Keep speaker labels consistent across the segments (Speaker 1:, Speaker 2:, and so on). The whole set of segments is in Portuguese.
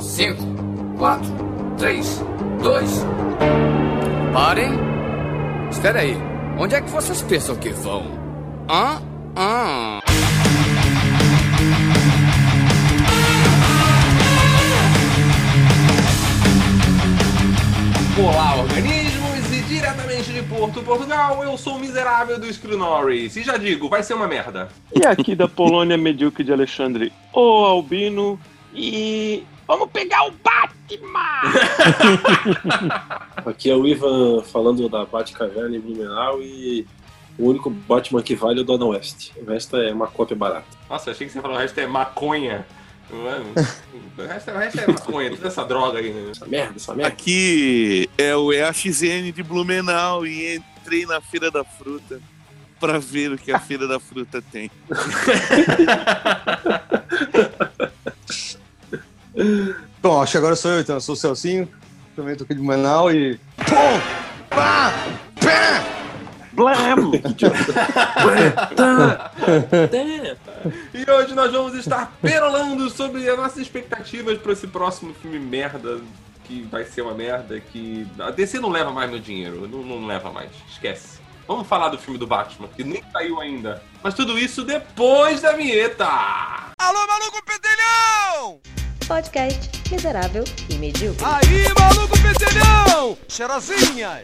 Speaker 1: 5, 4, 3, 2. Parem! Espera aí. Onde é que vocês pensam que vão? Hã? Hã?
Speaker 2: Olá, organismos! E diretamente de Porto, Portugal, eu sou o miserável do Screw Norris. E já digo, vai ser uma merda.
Speaker 3: E aqui da Polônia Medíocre de Alexandre, o Albino. E vamos pegar o Batman!
Speaker 4: Aqui é o Ivan falando da Batcaverna em Blumenau e o único Batman que vale é o Dona West. O resto é uma cópia barata.
Speaker 2: Nossa, achei que você falou o resto é maconha. Mano, o resto, o resto é maconha, toda essa droga aí. Né?
Speaker 4: Essa merda, essa merda.
Speaker 5: Aqui é o EAXN de Blumenau e entrei na Feira da Fruta pra ver o que a Feira da Fruta tem.
Speaker 6: Bom, acho que agora sou eu, então. Eu sou o Celcinho, também tô aqui de Manaus e. Pum! Pá! Pé!
Speaker 3: Blam!
Speaker 2: E hoje nós vamos estar perolando sobre as nossas expectativas para esse próximo filme merda, que vai ser uma merda, que a DC não leva mais meu dinheiro, não, não leva mais, esquece. Vamos falar do filme do Batman, que nem saiu ainda. Mas tudo isso depois da vinheta!
Speaker 5: Alô, maluco pedelhão!
Speaker 7: Podcast miserável e medíocre.
Speaker 5: Aí, maluco pedelhão! Cheirosinhas!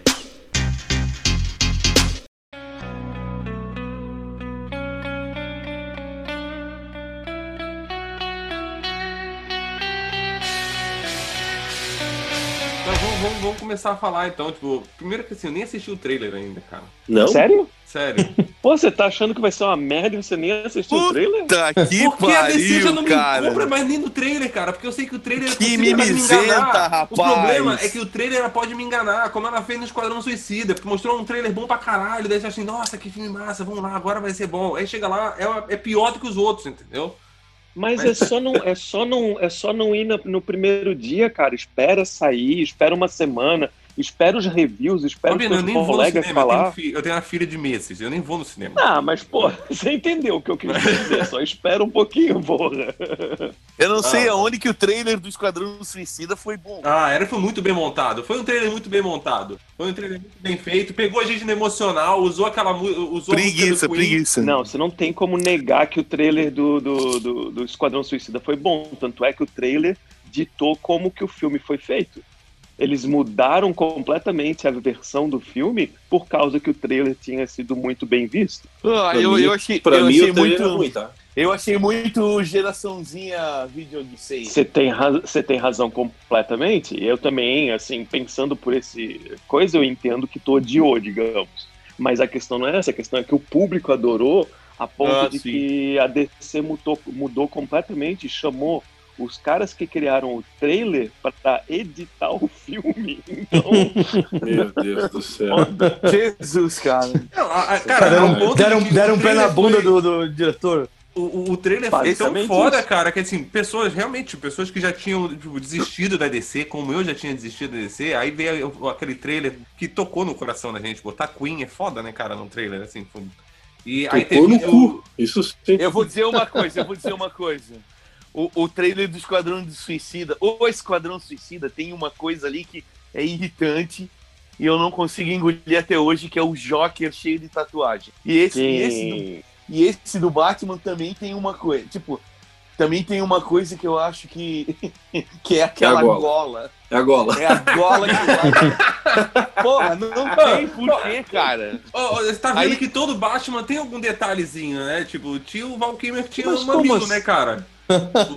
Speaker 2: Então vamos, vamos- vamos começar a falar então, tipo, primeiro que assim, eu nem assisti o trailer ainda, cara.
Speaker 4: Não?
Speaker 3: Sério?
Speaker 2: Sério.
Speaker 3: Pô, você tá achando que vai ser uma merda e você nem assistiu o trailer?
Speaker 5: Puta que
Speaker 2: Porque a DC já não
Speaker 5: pariu,
Speaker 2: me
Speaker 5: cara!
Speaker 2: compra mais nem no trailer, cara. Porque eu sei que o trailer
Speaker 5: Que
Speaker 2: me
Speaker 5: mimizenta,
Speaker 2: enganar.
Speaker 5: rapaz.
Speaker 2: O problema é que o trailer ela pode me enganar, como ela fez no Esquadrão Suicida, porque mostrou um trailer bom pra caralho, daí você acha assim, nossa, que filme massa, vamos lá, agora vai ser bom. Aí chega lá, é, é pior do que os outros, entendeu?
Speaker 3: Mas é só não, é só não, é só não ir na- no primeiro dia, cara. Espera sair, espera uma semana, espera os reviews, espera
Speaker 2: Ô,
Speaker 3: os seus
Speaker 2: nem vou no
Speaker 3: colegas
Speaker 2: cinema, eu tenho,
Speaker 3: falar.
Speaker 2: fi- eu tenho uma filha de meses, eu nem vou no cinema.
Speaker 3: Ah, mas, pô, você entendeu o que eu quis dizer. Só espera um pouquinho, porra.
Speaker 5: Eu não sei
Speaker 2: Ah.
Speaker 5: aonde que o trailer do Esquadrão Suicida foi bom.
Speaker 2: Ah, era foi muito bem montado. Foi um trailer muito bem montado. Foi um trailer muito bem feito. Pegou a gente no emocional, usou aquela usou a música
Speaker 5: Preguiça, preguiça.
Speaker 3: Não, você não tem como negar que o trailer do, do, do, do Esquadrão Suicida foi bom. Tanto é que o trailer ditou como que o filme foi feito. Eles mudaram completamente a versão do filme por causa que o trailer tinha sido muito bem visto.
Speaker 5: Ah,
Speaker 4: Pra
Speaker 5: eu,
Speaker 4: mim-
Speaker 5: eu achei,
Speaker 4: Pra
Speaker 5: eu
Speaker 4: mim
Speaker 5: achei muito,
Speaker 4: ruim, tá?
Speaker 5: eu achei muito geraçãozinha vídeo Odyssey.
Speaker 3: Você tem, ra- você tem razão completamente. Eu também, assim, pensando por esse coisa, eu entendo que tu odiou, digamos. Mas a questão não é essa, a questão é que o público adorou a ponto
Speaker 5: Ah,
Speaker 3: de
Speaker 5: sim.
Speaker 3: que a DC mudou, mudou completamente e chamou os caras que criaram o trailer para editar o filme. Então,
Speaker 4: Meu Deus do céu.
Speaker 5: Jesus, cara.
Speaker 2: Não, a- a- cara,
Speaker 6: Deram,
Speaker 2: ponto
Speaker 6: deram, deram um pé na bunda
Speaker 2: foi-
Speaker 6: do, do diretor.
Speaker 2: O, o- trailer foi tão foda,
Speaker 3: isso.
Speaker 2: cara, que assim, pessoas, realmente, pessoas que já tinham tipo, desistido da DC, como eu já tinha desistido da DC, aí veio aquele trailer que tocou no coração da gente. Botar Queen é foda, né, cara, num trailer, assim. foi- E aí
Speaker 4: Tocou no
Speaker 2: o-
Speaker 4: cu. Isso sim.
Speaker 5: Eu vou dizer uma coisa, eu vou dizer uma coisa. O, o trailer do Esquadrão do Suicida, o Esquadrão Suicida tem uma coisa ali que é irritante e eu não consigo engolir até hoje, que é o Joker cheio de tatuagem. E esse, e esse, do, e esse do Batman também tem uma coisa, tipo, também tem uma coisa que eu acho que, que é aquela
Speaker 4: É gola.
Speaker 5: gola.
Speaker 4: É a gola.
Speaker 5: É a gola que. Porra, não, não tem porquê, cara.
Speaker 2: Ô, você tá vendo
Speaker 5: Aí-
Speaker 2: que todo Batman tem algum detalhezinho, né? Tipo, tinha o Val Kilmer que tinha
Speaker 3: Mas
Speaker 2: um mamilo,
Speaker 3: assim?
Speaker 2: né, cara?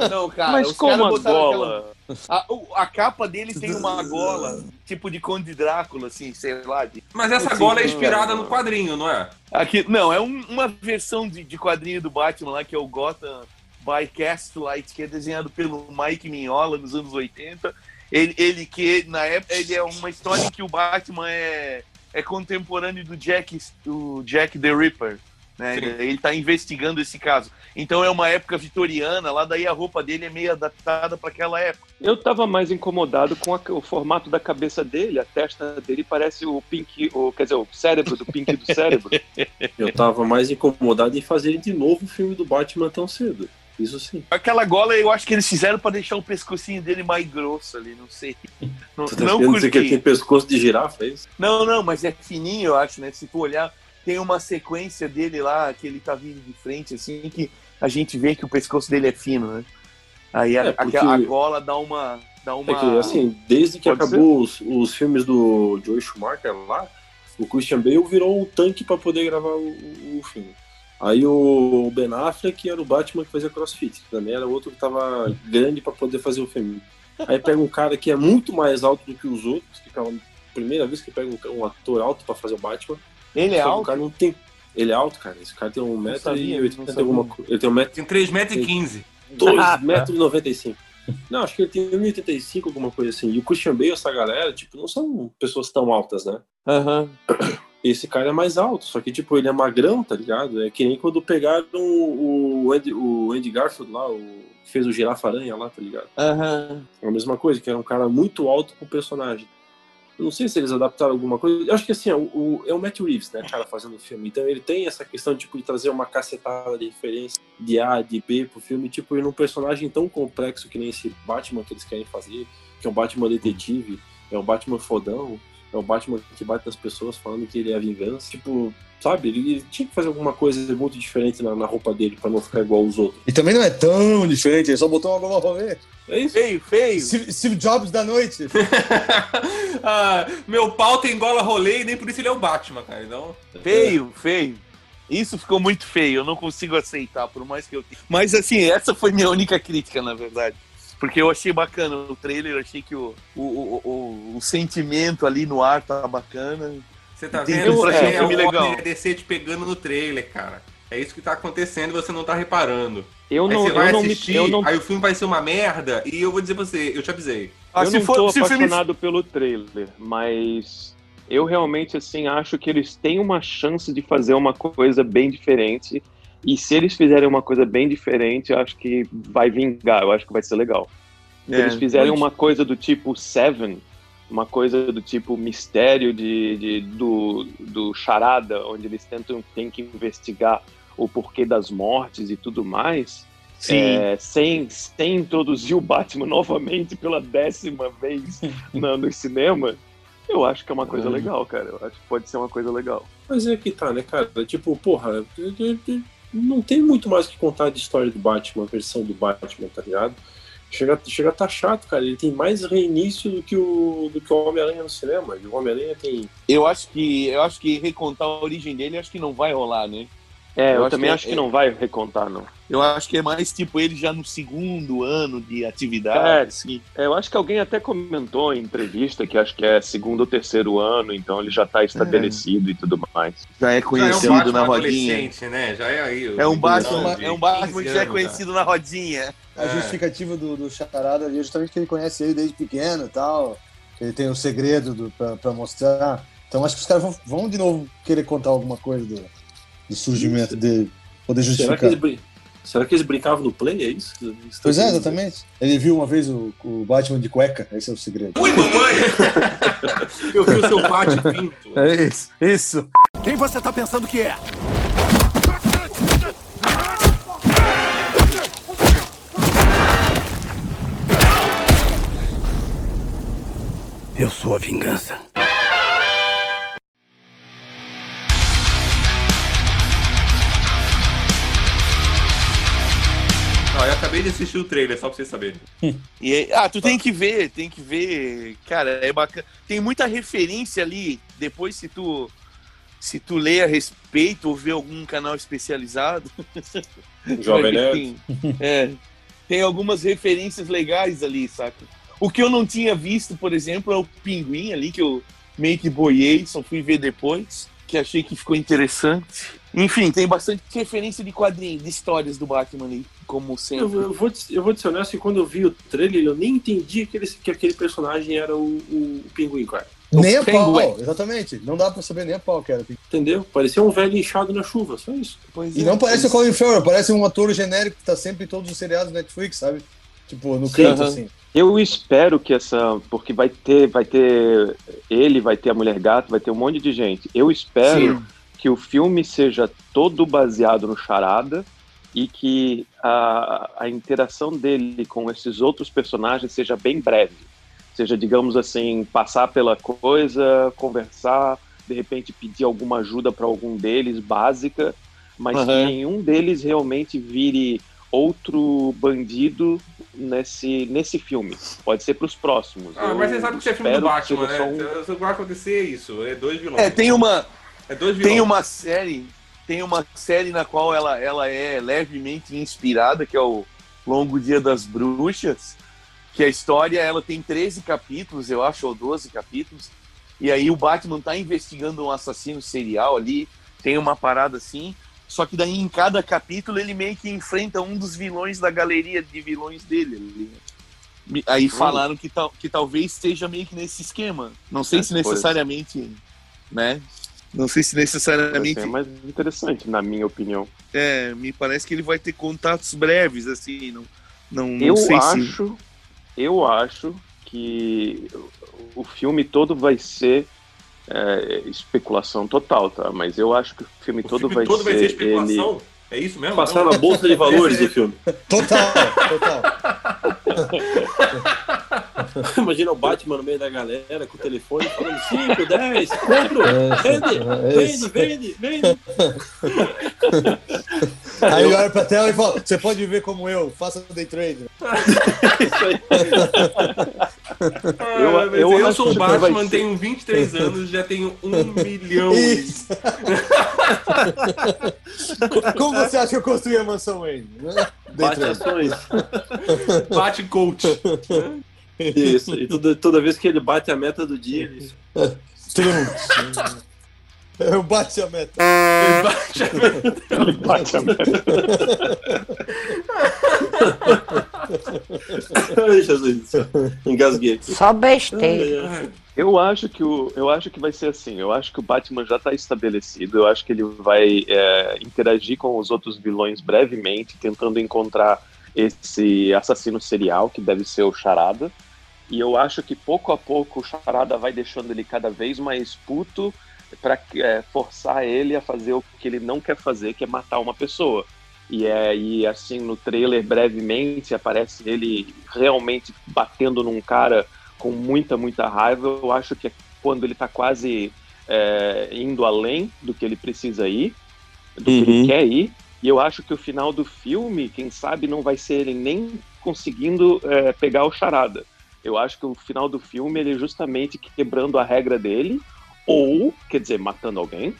Speaker 5: Não, cara,
Speaker 3: Mas
Speaker 5: os
Speaker 3: como
Speaker 5: caras
Speaker 3: a
Speaker 5: botaram
Speaker 3: gola?
Speaker 5: A, o- a capa dele tem uma gola, tipo de Conde Drácula, assim, sei lá. de-
Speaker 2: Mas essa
Speaker 5: Sim,
Speaker 2: gola é inspirada
Speaker 5: é.
Speaker 2: no quadrinho, não é?
Speaker 5: Aqui, não, é um- uma versão de, de quadrinho do Batman lá, que é o Gotham by Castlight, que é desenhado pelo Mike Mignola nos anos 80. Ele, ele que, na época, ele é uma história em que o Batman é, é contemporâneo do Jack, do Jack the Ripper. Né?
Speaker 2: Sim.
Speaker 5: Ele está investigando esse caso. Então é uma época vitoriana, lá daí a roupa dele é meio adaptada para aquela época.
Speaker 3: Eu tava mais incomodado com a- o formato da cabeça dele, a testa dele parece o Pink, o, quer dizer, o cérebro do Pink do cérebro.
Speaker 4: Eu tava mais incomodado em fazer de novo o filme do Batman tão cedo. Isso sim.
Speaker 5: Aquela gola eu acho que eles fizeram pra deixar o pescocinho dele mais grosso ali, não sei. Não,
Speaker 4: Você tá
Speaker 5: não
Speaker 4: dizer que ele tem
Speaker 5: curti.
Speaker 4: pescoço de girafa, é isso?
Speaker 5: Não, não, mas é fininho, eu acho, né? Se tu olhar, tem uma sequência dele lá, que ele tá vindo de frente, assim, que a gente vê que o pescoço dele é fino, né? Aí a,
Speaker 4: É, porque-
Speaker 5: a- a gola dá uma. Dá uma...
Speaker 4: É que, assim, desde que
Speaker 5: Pode
Speaker 4: acabou os, os filmes do Joe Schumacher lá, o Christian Bale virou o tanque pra poder gravar o, o- filme. Aí o Ben Affleck era o Batman que fazia crossfit, que também era outro que tava grande pra poder fazer o filme. Aí pega um cara que é muito mais alto do que os outros, que é a primeira vez que pega um, um ator alto pra fazer o Batman.
Speaker 5: Ele é
Speaker 4: Só que O
Speaker 5: alto?
Speaker 4: cara não tem. Ele é alto, cara. Esse cara tem um metro
Speaker 5: sabia,
Speaker 4: e alguma coisa. Ele tem um metro
Speaker 2: Tem 3,15m.
Speaker 5: Ah,
Speaker 4: 2 metros e 95. Não, acho que ele tem 1,85, alguma coisa assim. E o Christian Bale, essa galera, tipo, não são pessoas tão altas, né?
Speaker 5: Aham.
Speaker 4: Esse cara é mais alto, só que, tipo, ele é magrão, tá ligado? É que nem quando pegaram o, Andy, o Andy Garfield lá, o que fez o Girafa-Aranha lá, tá ligado?
Speaker 5: Aham.
Speaker 4: É a mesma coisa, que era um cara muito alto pro personagem. Eu não sei se eles adaptaram alguma coisa. Eu acho que assim, é o, é o Matt Reeves, né, cara, fazendo o filme. Então ele tem essa questão tipo, de trazer uma cacetada de referência de A, de B pro filme, tipo, e num personagem tão complexo que nem esse Batman que eles querem fazer, que é um Batman detetive, é um Batman fodão, é um Batman que bate nas pessoas falando que ele é a vingança. Tipo, sabe, ele, ele tinha que fazer alguma coisa muito diferente na, na roupa dele pra não ficar igual aos outros.
Speaker 6: E também não é tão diferente, ele só botou uma gola rolê.
Speaker 4: É isso.
Speaker 5: Feio, feio.
Speaker 6: Steve, Steve Jobs da noite.
Speaker 2: Ah, meu pau tem gola rolê e nem por isso ele é o Batman, cara. Então,
Speaker 5: Feio, feio. Isso ficou muito feio, eu não consigo aceitar, por mais que eu tenha. Mas assim, essa foi minha única crítica, na verdade. Porque eu achei bacana o trailer, eu achei que o, o, o, o, o sentimento ali no ar tá bacana.
Speaker 2: você tá
Speaker 5: Tem
Speaker 2: vendo?
Speaker 5: um-
Speaker 2: Isso
Speaker 5: é,
Speaker 2: aí é,
Speaker 5: filme
Speaker 2: o
Speaker 5: legal.
Speaker 2: DC te pegando no trailer, cara. É isso que tá acontecendo e você não tá reparando.
Speaker 3: Eu
Speaker 2: Aí
Speaker 3: não,
Speaker 2: você vai
Speaker 3: eu não, me,
Speaker 2: assistir,
Speaker 3: eu não,
Speaker 2: aí o filme vai ser uma merda e eu vou dizer pra você, eu te avisei.
Speaker 5: Ah,
Speaker 3: eu
Speaker 5: se
Speaker 3: não
Speaker 5: for-
Speaker 3: tô
Speaker 5: se o filme-
Speaker 3: apaixonado pelo trailer, mas eu realmente assim acho que eles têm uma chance de fazer uma coisa bem diferente. E se eles fizerem uma coisa bem diferente, eu acho que vai vingar, eu acho que vai ser legal. Se
Speaker 5: É,
Speaker 3: eles fizerem
Speaker 5: muito.
Speaker 3: uma coisa do tipo Seven, uma coisa do tipo mistério de, de- do, do charada, onde eles tentam tem que investigar o porquê das mortes e tudo mais,
Speaker 5: Sim.
Speaker 3: é, sem, sem introduzir o Batman novamente pela décima vez na- no cinema, eu acho que é uma coisa
Speaker 4: Uhum.
Speaker 3: legal, cara. Eu acho que pode ser uma coisa legal.
Speaker 4: Mas é que tá, né, cara? Tipo, porra, não tem muito mais o que contar de história do Batman, a versão do Batman, tá ligado? Chega, chega a tá chato, cara. Ele tem mais reinício do que o, do que o Homem-Aranha no cinema. E o Homem-Aranha tem.
Speaker 5: Eu acho que eu acho que recontar a origem dele acho que não vai rolar, né?
Speaker 3: É,
Speaker 5: Eu
Speaker 3: eu,
Speaker 5: acho
Speaker 3: também
Speaker 5: que é-
Speaker 3: acho que não vai recontar, não.
Speaker 5: Eu acho que é mais tipo ele já no segundo ano de atividade.
Speaker 3: É.
Speaker 5: assim.
Speaker 3: É, eu acho que alguém até comentou em entrevista que acho que é segundo ou terceiro ano, então ele já tá estabelecido e tudo mais.
Speaker 5: Já é
Speaker 2: Já é um
Speaker 5: conhecido na rodinha.
Speaker 2: né? Já é aí. o-
Speaker 5: É um Batman,
Speaker 2: de
Speaker 5: é um Batman
Speaker 2: 15
Speaker 5: que já é
Speaker 2: anos,
Speaker 5: conhecido na rodinha.
Speaker 6: A
Speaker 2: É.
Speaker 6: justificativa do, do Charada ali é justamente que ele conhece ele desde pequeno e tal. Que ele tem o segredo pra mostrar. Então acho que os caras vão, vão de novo querer contar alguma coisa do, do surgimento dele. Poder
Speaker 4: Será que,
Speaker 6: justificar.
Speaker 4: eles, Será que eles brincavam no play? É isso? que eles estão
Speaker 6: Pois é, exatamente. Ele viu uma vez o, o Batman de cueca, esse é o segredo.
Speaker 2: Ui, mamãe! eu vi o seu bate pinto.
Speaker 6: É isso, isso.
Speaker 8: Quem você tá pensando que é? Eu sou a vingança.
Speaker 2: Acabei de assistir o trailer, só pra vocês saberem.
Speaker 5: E aí- ah, tu tem que ver, tem que ver. Cara, é bacana. Tem muita referência ali. Depois, se tu se tu lê a respeito ou vê algum canal especializado,
Speaker 4: Jovem Nerd.
Speaker 5: tem, é, tem algumas referências legais ali, saca? O que eu não tinha visto, por exemplo, é o Pinguim ali, que eu meio que boiei, só fui ver depois, que achei que ficou interessante. Enfim, tem bastante referência de quadrinhos, de histórias do Batman ali, como sempre.
Speaker 4: Eu, eu vou, te- eu vou te ser honesto que quando eu vi o trailer, eu nem entendi que, ele- que aquele personagem era o, o, o pinguim, cara.
Speaker 6: Nem a pau, exatamente. Não dá pra saber nem a pau que era.
Speaker 4: Entendeu? Parecia um velho inchado na chuva, só isso.
Speaker 5: Pois
Speaker 6: E
Speaker 5: é.
Speaker 6: não parece o Colin Farrell, parece um ator genérico que tá sempre em todos os seriados da Netflix, sabe? Tipo, no
Speaker 4: Sim,
Speaker 6: canto, assim.
Speaker 3: Eu espero que essa. Porque vai ter, vai ter ele, vai ter a Mulher Gato, vai ter um monte de gente. Eu espero que o filme seja todo baseado no charada e que a, a interação dele com esses outros personagens seja bem breve. Seja, digamos assim, passar pela coisa, conversar, de repente pedir alguma ajuda para algum deles, básica, mas
Speaker 5: Uhum.
Speaker 3: que nenhum deles realmente vire outro bandido nesse, nesse filme. Pode ser para os próximos.
Speaker 2: Ah,
Speaker 3: Eu
Speaker 2: mas você sabe que isso é filme do Batman, né?
Speaker 3: um-
Speaker 2: Só Vai acontecer isso. É dois vilões.
Speaker 5: É, tem uma,
Speaker 2: É dois vilões.
Speaker 5: tem uma série, tem uma série na qual ela, ela é levemente inspirada, que é o Longo Dia das Bruxas, que a história ela tem 13 capítulos, eu acho, ou 12 capítulos, e aí o Batman tá investigando um assassino serial ali, tem uma parada assim, só que daí em cada capítulo ele meio que enfrenta um dos vilões da galeria de vilões dele. Aí falaram que, tal, que talvez esteja meio que nesse esquema. Não sei
Speaker 3: É,
Speaker 5: se necessariamente, né? Não sei se necessariamente
Speaker 3: ser mais interessante, na minha opinião.
Speaker 5: é, me parece que ele vai ter contatos breves, assim, não, não, não
Speaker 3: eu
Speaker 5: sei se...
Speaker 3: acho, eu acho que o filme todo vai ser é, especulação total, tá? Mas eu acho que o filme
Speaker 2: O
Speaker 3: todo
Speaker 2: filme
Speaker 3: vai
Speaker 2: todo vai ser
Speaker 3: ser
Speaker 2: especulação.
Speaker 3: ele.
Speaker 2: É isso mesmo?
Speaker 4: Passar
Speaker 2: Não?
Speaker 4: na bolsa de valores do filme.
Speaker 6: Total, total.
Speaker 4: Imagina o Batman no meio da galera com o telefone falando 5, 10, compro,
Speaker 6: É,
Speaker 4: vende,
Speaker 6: é isso.
Speaker 4: vende, vende, vende.
Speaker 6: Aí olha pra tela e fala: Você pode viver como eu, faça day trade.
Speaker 4: Isso aí.
Speaker 2: Ah,
Speaker 3: Eu-
Speaker 2: mas
Speaker 3: eu
Speaker 2: eu, sou o Batman,
Speaker 3: ser.
Speaker 2: tenho 23 anos, já tenho um milhão.
Speaker 6: Como você acha que eu construí a mansão Wayne? né?
Speaker 4: Bate ações.
Speaker 2: Bate coach.
Speaker 4: Isso. E toda, toda vez que ele bate a meta do dia, ele
Speaker 6: Tudo Eu bate a meta.
Speaker 2: Bate
Speaker 3: Ele bate a meta.
Speaker 4: Ai, Jesus. Engasguei.
Speaker 9: Só besteira.
Speaker 3: Eu acho que o, eu acho que vai ser assim. Eu acho que o Batman já está estabelecido. Eu acho que ele vai é, interagir com os outros vilões brevemente, tentando encontrar esse assassino serial que deve ser o Charada. E eu acho que pouco a pouco o Charada vai deixando ele cada vez mais puto para forçar ele a fazer o que ele não quer fazer, que é matar uma pessoa. E, é, e assim, no trailer, brevemente, aparece ele realmente batendo num cara com muita, muita raiva. Eu acho que é quando ele tá quase é, indo além do que ele precisa ir, do que ele
Speaker 5: Uhum.
Speaker 3: quer ir. E eu acho que o final do filme, quem sabe, não vai ser ele nem conseguindo é, pegar o charada. Eu acho que o final do filme ele é justamente quebrando a regra dele, ou, quer dizer, matando alguém,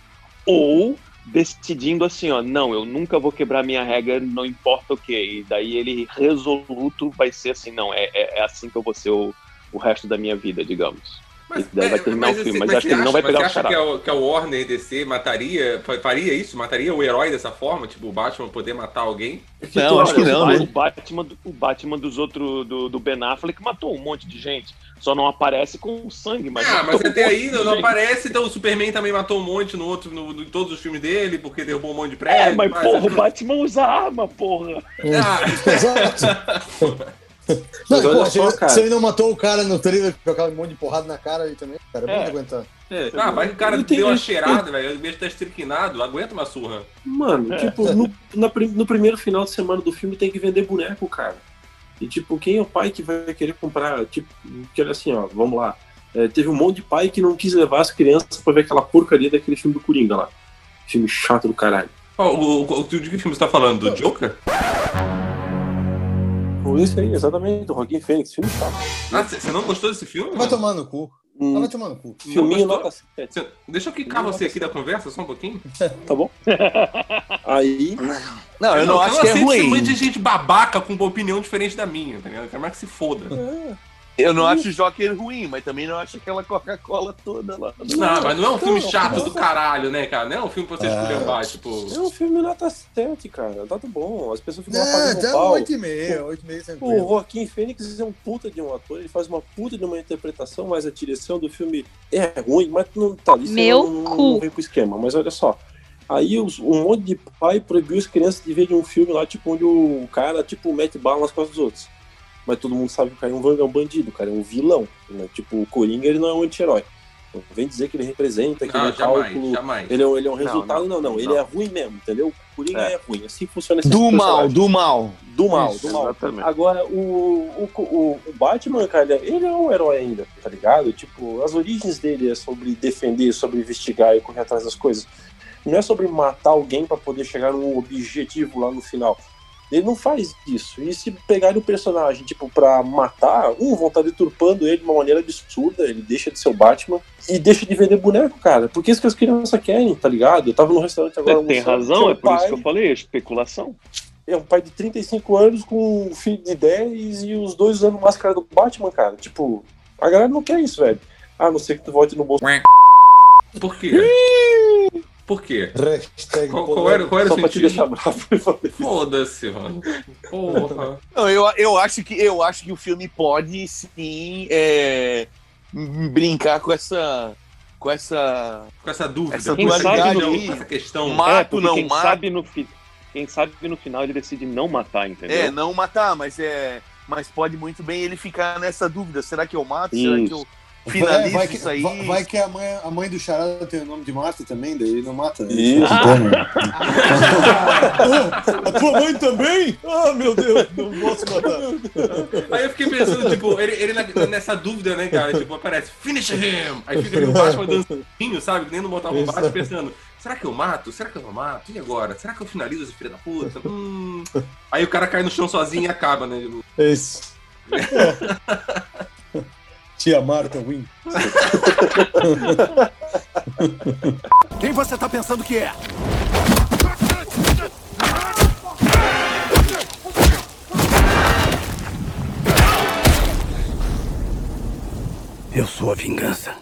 Speaker 3: ou decidindo assim, ó, não, eu nunca vou quebrar minha regra, não importa o que. E daí ele resoluto vai ser assim, não, é, é, é assim que eu vou ser o, o resto da minha vida, digamos.
Speaker 2: Mas,
Speaker 3: E daí vai terminar o
Speaker 2: você-
Speaker 3: filme, mas acho
Speaker 2: você
Speaker 3: que ele não vai
Speaker 2: acha-
Speaker 3: pegar
Speaker 2: você
Speaker 3: o
Speaker 2: acha que
Speaker 3: charada.
Speaker 2: a, que a Warner DC mataria, fa- faria isso? Mataria o herói dessa forma? Tipo, o Batman poder matar alguém?
Speaker 5: Não, acho que não,
Speaker 3: o,
Speaker 5: né?
Speaker 3: o Batman, o Batman dos outros do, do Ben Affleck matou um monte de gente. Só não aparece com sangue, mas.
Speaker 2: ah, mas
Speaker 3: um
Speaker 2: até
Speaker 3: monte
Speaker 2: aí não, não aparece, então o Superman também matou um monte no outro, no, no- em todos os filmes dele, porque derrubou um monte de prédio.
Speaker 3: É, mas
Speaker 2: mas-
Speaker 3: porra, o Batman usa arma, porra.
Speaker 2: Ah,
Speaker 6: Exato. Não, pô,
Speaker 4: só,
Speaker 6: se,
Speaker 4: cara.
Speaker 6: se ele não matou o cara no trailer com aquele monte de porrada na cara aí também, cara, é bom
Speaker 3: É.
Speaker 6: aguentar.
Speaker 4: É,
Speaker 2: ah, vai que o cara
Speaker 4: eu tenho-
Speaker 2: deu uma cheirada, velho. O bicho tá estriquinado, aguenta uma surra.
Speaker 4: Mano, tipo, no, na no primeiro final de semana do filme tem que vender boneco, cara. E, tipo, quem é o pai que vai querer comprar? Tipo, que olha assim, ó, vamos lá. É, teve um monte de pai que não quis levar as crianças pra ver aquela porcaria daquele filme do Coringa lá. Filme chato do caralho.
Speaker 2: Ó, o, o, o, de que filme você tá falando? Do Joker?
Speaker 4: Por isso aí, exatamente, do Joaquim Fênix, filme chato.
Speaker 2: Ah, você não gostou desse filme?
Speaker 6: Vai tomar no cu.
Speaker 4: Hum,
Speaker 6: vai tomar no cu.
Speaker 4: filminho nota 7,
Speaker 2: Você- Deixa eu quicar você aqui da conversa só um pouquinho.
Speaker 4: tá bom? Aí,
Speaker 5: Não, eu não, acho que é ruim.
Speaker 2: monte de gente babaca com uma opinião diferente da minha, tá ligado? Eu quero mais que se foda.
Speaker 5: Eu não acho o Joker ruim, mas também não acho aquela Coca-Cola toda lá.
Speaker 2: Não, mas não é um filme
Speaker 4: não,
Speaker 2: chato
Speaker 4: não.
Speaker 2: do caralho, né, cara? Não é um filme pra você
Speaker 6: Ah.
Speaker 2: esculhambar, tipo.
Speaker 4: é um filme nota 7, cara. Tá tudo bom. As pessoas ficam lá
Speaker 6: É,
Speaker 4: pagando
Speaker 6: dá
Speaker 4: pau.
Speaker 6: 8,5, 8,5
Speaker 4: O. Joaquim Fênix é um puta de um ator, ele faz uma puta de uma interpretação, mas a direção do filme é ruim, mas não tá ali,
Speaker 9: Meu
Speaker 4: não, não,
Speaker 9: cu.
Speaker 4: não vem com esquema. Mas olha só, aí os- um monte de pai proibiu as crianças de verem um filme lá, tipo, onde o cara, tipo, mete bala nas costas dos outros. Mas todo mundo sabe que o cara é um, é um bandido, o cara é um vilão. Né? Tipo, o Coringa, ele não é um anti-herói. Não vem dizer que ele representa, que
Speaker 2: Não,
Speaker 4: ele é um
Speaker 2: jamais,
Speaker 4: cálculo.
Speaker 2: jamais.
Speaker 4: Ele é, um- ele é um resultado. Não, não.
Speaker 3: não,
Speaker 4: Ele
Speaker 3: não.
Speaker 4: é ruim mesmo, entendeu? O Coringa
Speaker 3: É.
Speaker 4: é, ruim. Assim funciona esse
Speaker 5: Do mal, do mal.
Speaker 4: Do mal,
Speaker 3: Isso,
Speaker 4: do mal.
Speaker 3: exatamente.
Speaker 4: Agora, o, o, o, o Batman, cara, ele é um herói ainda, tá ligado? Tipo, as origens dele é sobre defender, sobre investigar e correr atrás das coisas. Não é sobre matar alguém pra poder chegar num objetivo lá no final. Ele não faz isso. E se pegarem o personagem, tipo, pra matar, um, vão estar deturpando ele de uma maneira absurda, ele deixa de ser o Batman e deixa de vender boneco, cara. Porque isso que as crianças querem, tá ligado? Eu tava no restaurante agora.
Speaker 3: Você tem razão, é por isso
Speaker 4: pai-
Speaker 3: que eu falei, é especulação.
Speaker 4: é um pai de 35 anos com um filho de 10 e os dois usando máscara do Batman, cara. Tipo, a galera não quer isso, velho. A não ser que tu volte no bolso.
Speaker 2: Por quê? Por quê?
Speaker 6: Hashtag
Speaker 2: Qual, qual era, qual era
Speaker 4: Só
Speaker 2: o
Speaker 4: pra te
Speaker 2: sentido?
Speaker 4: deixar bravo.
Speaker 2: Foda-se, mano. Porra.
Speaker 5: Não, eu, eu, acho que, eu acho que o filme pode sim é, brincar com essa. Com essa.
Speaker 2: Com essa dúvida,
Speaker 5: Essa
Speaker 2: essa
Speaker 3: dualidade
Speaker 2: questão,
Speaker 5: aí.
Speaker 2: essa questão.
Speaker 5: Mato,
Speaker 3: é,
Speaker 5: não
Speaker 3: quem
Speaker 5: mato.
Speaker 3: sabe no fi... quem sabe no final ele decide não matar, entendeu?
Speaker 5: É, não matar, mas é. Mas pode muito bem ele ficar nessa dúvida. Será que eu mato? Será que eu finalizo
Speaker 6: vai, que,
Speaker 5: isso aí?
Speaker 6: vai- vai que a mãe, a mãe do Charada tem o nome de Marta também, daí ele não mata. né?
Speaker 4: Isso.
Speaker 6: a tua mãe também? Ah, meu Deus, não posso matar.
Speaker 2: Aí eu fiquei pensando, tipo, ele, ele nessa dúvida, né, cara? Tipo, aparece, finish him! Aí fica ali o Batman dançando, sabe? Nem no Mortal Kombat pensando, será que eu mato? Será que eu não mato? E agora? Será que eu finalizo esse filho da puta? Hum. Aí o cara cai no chão sozinho e acaba, né?
Speaker 6: É isso. Tia Marta Win.
Speaker 8: Quem você tá pensando que é? Eu sou a vingança.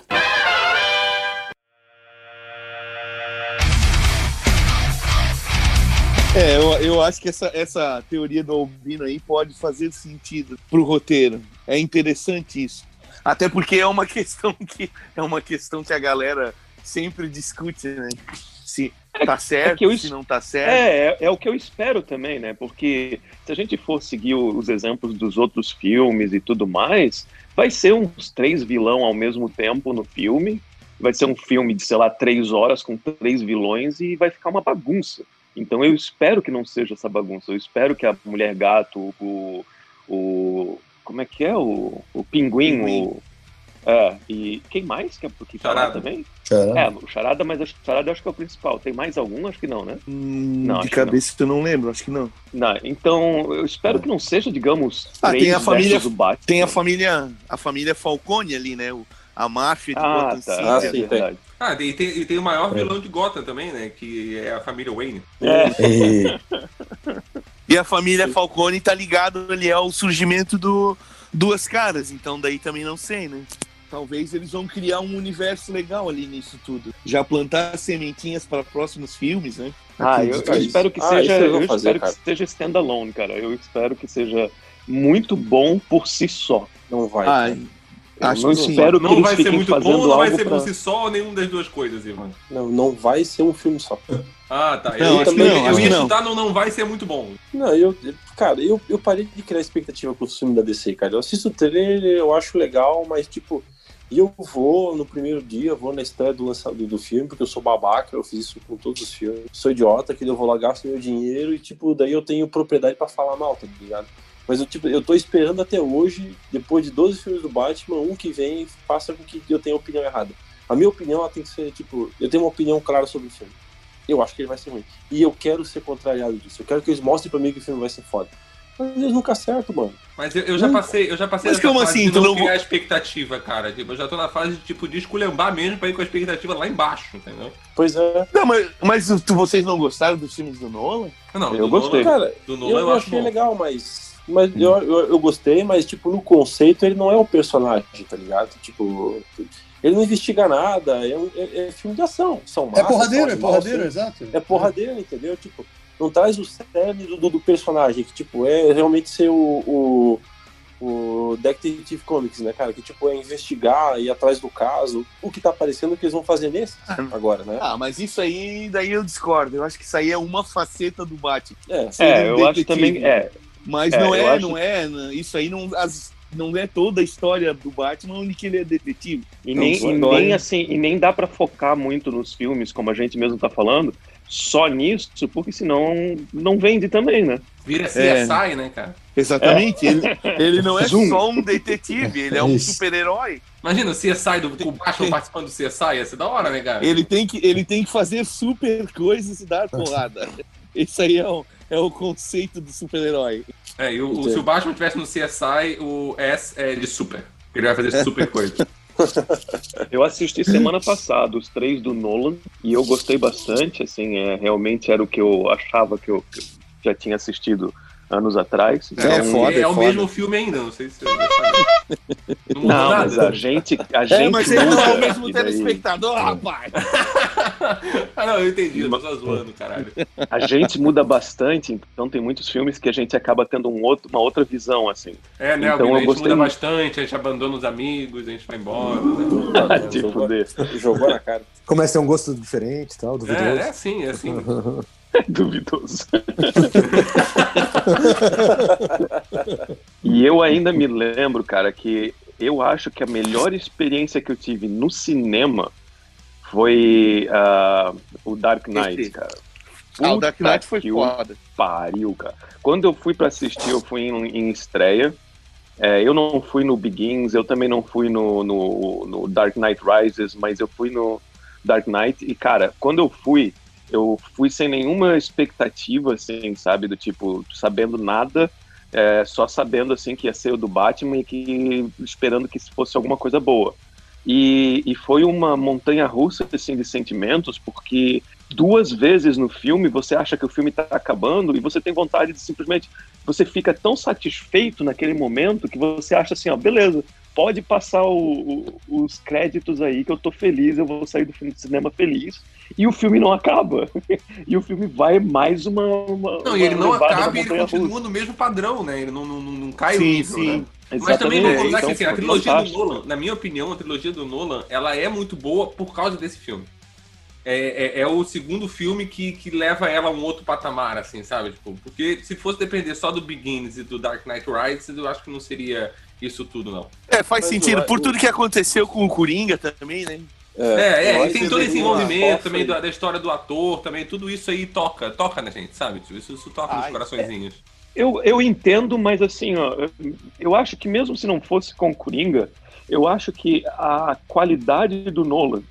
Speaker 5: É, eu, eu acho que essa, essa teoria do Albino aí pode fazer sentido pro roteiro. É interessante isso. Até porque é uma questão que é uma questão que a galera sempre discute, né? Se tá certo,
Speaker 3: que eu
Speaker 5: se não tá certo.
Speaker 3: É, é, é o que eu espero também, né? Porque se a gente for seguir os exemplos dos outros filmes e tudo mais, vai ser uns três vilão ao mesmo tempo no filme. Vai ser um filme de, sei lá, três horas com três vilões e vai ficar uma bagunça. Então eu espero que não seja essa bagunça. Eu espero que a Mulher Gato, o. o como é que é? O, o Pinguim,
Speaker 5: Pinguim.
Speaker 3: o. É, e quem mais que é que tá
Speaker 2: Charada.
Speaker 3: também?
Speaker 6: Charada.
Speaker 3: É, o Charada, mas o Charada acho que é o principal. Tem mais algum? Acho que não, né?
Speaker 5: Hum,
Speaker 3: Não,
Speaker 5: de
Speaker 3: acho que
Speaker 5: cabeça eu não lembro, acho que não.
Speaker 3: Não, então eu espero que não seja, digamos,
Speaker 5: Ah,
Speaker 3: três
Speaker 5: tem a família-. Tem a família, a família Falcone ali, né? O- a máfia de
Speaker 3: Ah,
Speaker 5: Gotham
Speaker 3: tá.
Speaker 5: City.
Speaker 4: Ah,
Speaker 3: é
Speaker 4: sim, tem.
Speaker 3: verdade.
Speaker 2: Ah, e tem, e tem o maior vilão de Gotham também, né? Que é a família Wayne.
Speaker 3: É,
Speaker 6: E-
Speaker 5: a família Falcone tá ligado ali ao surgimento do Duas Caras, então daí também não sei, né? Talvez eles vão criar um universo legal ali nisso tudo. Já plantar sementinhas para próximos filmes, né?
Speaker 3: Ah, eu, eu espero que.
Speaker 4: Ah,
Speaker 3: seja,
Speaker 4: vão
Speaker 3: eu
Speaker 4: fazer,
Speaker 3: espero
Speaker 4: cara.
Speaker 3: que seja standalone, cara. Eu espero que seja muito bom por si só.
Speaker 4: Não vai.
Speaker 5: Ah.
Speaker 3: Eu
Speaker 5: acho
Speaker 3: não
Speaker 5: que
Speaker 3: espero que
Speaker 2: Não vai ser muito bom não vai ser
Speaker 3: pra...
Speaker 2: por si só ou nenhum das duas coisas, Ivan?
Speaker 4: Não, não vai ser um filme só.
Speaker 2: Ah, tá.
Speaker 5: Não,
Speaker 2: eu, eu-
Speaker 5: não,
Speaker 2: eu ia
Speaker 5: não.
Speaker 2: chutar no não vai ser muito bom.
Speaker 4: Não, eu, cara, eu, eu parei de criar expectativa com o filme da DC, cara. Eu assisto o trailer, eu acho legal, mas tipo, e eu vou no primeiro dia, eu vou na estreia do lançamento do filme, porque eu sou babaca, eu fiz isso com todos os filmes. Sou idiota, que eu vou lá, gasto meu dinheiro e, tipo, daí eu tenho propriedade pra falar mal, tá ligado? Mas eu, tipo, eu tô esperando até hoje, depois de 12 filmes do Batman, um que vem e faça com que eu tenha opinião errada. A minha opinião ela tem que ser, tipo, eu tenho uma opinião clara sobre o filme. Eu acho que ele vai ser ruim. E eu quero ser contrariado disso. Eu quero que eles mostrem pra mim que o filme vai ser foda. Mas eles nunca acertam, mano.
Speaker 2: Mas eu, eu já passei, eu já passei
Speaker 5: Mas como
Speaker 2: fase
Speaker 5: assim?
Speaker 2: de
Speaker 5: Tu
Speaker 2: não
Speaker 5: não
Speaker 2: criar
Speaker 5: vo-
Speaker 2: expectativa, cara. Tipo, eu já tô na fase de, tipo, de esculhambar mesmo pra ir com a expectativa lá embaixo, entendeu?
Speaker 4: Pois é.
Speaker 5: Não, mas, mas tu- vocês não gostaram dos filmes do Nolan?
Speaker 2: Não,
Speaker 3: Eu
Speaker 2: do
Speaker 3: gostei.
Speaker 2: Nolan-
Speaker 4: Cara,
Speaker 2: do
Speaker 4: eu,
Speaker 2: Nolan eu,
Speaker 4: eu
Speaker 2: acho
Speaker 4: achei
Speaker 2: bom.
Speaker 4: legal, mas. Mas eu, eu, eu gostei, mas, tipo, no conceito ele não é o personagem, tá ligado? Tipo. Ele não investiga nada, é, um, é, é filme de ação. São
Speaker 6: É
Speaker 4: massas,
Speaker 6: porradeiro,
Speaker 4: são
Speaker 6: é porradeiro, exato.
Speaker 4: É porradeiro, entendeu? Tipo, não traz o cerne do, do, personagem, que, tipo, é realmente ser o. o o Detective Comics, né, cara? Que tipo é investigar, ir atrás do caso. O que tá aparecendo que eles vão fazer nesse agora, né?
Speaker 5: Ah, mas isso aí, daí eu discordo. Eu acho que isso aí é uma faceta do Batman.
Speaker 4: É,
Speaker 5: um
Speaker 3: É, eu acho também. É,
Speaker 5: Mas
Speaker 3: É,
Speaker 5: não é,
Speaker 3: acho-
Speaker 5: não é. não- Isso aí não. As, não é toda a história do Batman onde que ele é detetive.
Speaker 3: E nem, e
Speaker 4: não,
Speaker 3: nem
Speaker 4: é.
Speaker 3: assim, e nem dá pra focar muito nos filmes, como a gente mesmo tá falando, só nisso, porque senão não vende também, né?
Speaker 2: Vira
Speaker 5: É.
Speaker 2: CSI, né, cara?
Speaker 5: Exatamente. Ele, ele não é
Speaker 3: Zoom.
Speaker 5: só um detetive, ele é um
Speaker 6: Isso.
Speaker 5: super-herói.
Speaker 2: Imagina o CSI do o Batman participando do CSI, ia ser da hora, né, cara?
Speaker 5: Ele tem, que, ele tem que fazer super coisas e dar porrada. Esse aí é o, é o conceito do super-herói.
Speaker 2: É, e o, o- se o Batman tivesse no CSI, o S é de super. Ele vai fazer super coisa.
Speaker 3: Eu assisti semana passada os três do Nolan e eu gostei bastante, assim, é, realmente era o que eu achava que eu, que eu já tinha assistido anos atrás.
Speaker 5: É,
Speaker 3: Então,
Speaker 5: foda,
Speaker 2: é,
Speaker 5: é
Speaker 2: o
Speaker 5: foda.
Speaker 2: mesmo filme ainda, não sei se você já sabe. Não
Speaker 3: Não, mas a gente, a
Speaker 5: É,
Speaker 3: gente
Speaker 5: mas ele não é o mesmo
Speaker 3: e daí-
Speaker 5: telespectador, rapaz.
Speaker 2: ah, não, eu entendi, eu tô só zoando, caralho.
Speaker 3: a gente muda bastante, então tem muitos filmes que a gente acaba tendo um outro, uma outra visão, assim.
Speaker 2: É, né,
Speaker 3: Então,
Speaker 2: a gente
Speaker 3: gostei
Speaker 2: muda bastante, a gente abandona os amigos, a gente vai embora, né?
Speaker 3: De fuder.
Speaker 4: Jogou na cara.
Speaker 6: Começa a ter um gosto diferente e tal,
Speaker 2: É,
Speaker 6: duvidoso.
Speaker 2: é assim, é assim.
Speaker 3: Duvidoso. e eu ainda me lembro, cara, que eu acho que a melhor experiência que eu tive no cinema foi ah, o Dark Knight,
Speaker 5: Esse.
Speaker 3: cara.
Speaker 5: Ah, o Dark
Speaker 3: Puta
Speaker 5: Knight foi foda.
Speaker 3: pariu, cara. Quando eu fui pra assistir, eu fui em, em estreia. É, eu não fui no Begins, eu também não fui no, no, no Dark Knight Rises, mas eu fui no Dark Knight. E, cara, quando eu fui, eu fui sem nenhuma expectativa, assim, sabe? Do tipo, sabendo nada, é, só sabendo, assim, que ia ser o do Batman e que esperando que fosse alguma coisa boa. E, e foi uma montanha russa, assim, de sentimentos, porque duas vezes no filme você acha que o filme está acabando e você tem vontade de simplesmente você fica tão satisfeito naquele momento que você acha assim, ó, beleza, pode passar o- o- os créditos aí que eu tô feliz, eu vou sair do filme de cinema feliz. E o filme não acaba. e o filme vai mais uma. uma
Speaker 2: Não, e ele não acaba e ele continua no mesmo padrão, né? Ele não, não, não não cai o
Speaker 5: Sim,
Speaker 2: nível,
Speaker 5: sim.
Speaker 2: né? Mas também não
Speaker 3: Exatamente,
Speaker 2: vamos
Speaker 3: então
Speaker 2: assim, a trilogia
Speaker 3: fantástico.
Speaker 2: do Nolan, na minha opinião, a trilogia do Nolan, ela é muito boa por causa desse filme. É, é, é o segundo filme que, que leva ela a um outro patamar, assim, sabe? Tipo, porque se fosse depender só do Begins e do Dark Knight Rises, eu acho que não seria isso tudo, não.
Speaker 5: É, faz
Speaker 4: Mas
Speaker 5: sentido.
Speaker 4: o-
Speaker 5: Por
Speaker 4: o-
Speaker 5: tudo que aconteceu com o Coringa também, né?
Speaker 2: É, é, e tem todo esse envolvimento também da, da história do ator, também, tudo isso aí toca, toca na gente, sabe? Tipo, Isso, isso toca nos
Speaker 5: Ai,
Speaker 2: coraçõezinhos.
Speaker 3: Eu, eu entendo, mas assim, ó, eu- eu acho que mesmo se não fosse com o Coringa, eu acho que a qualidade do Nolan,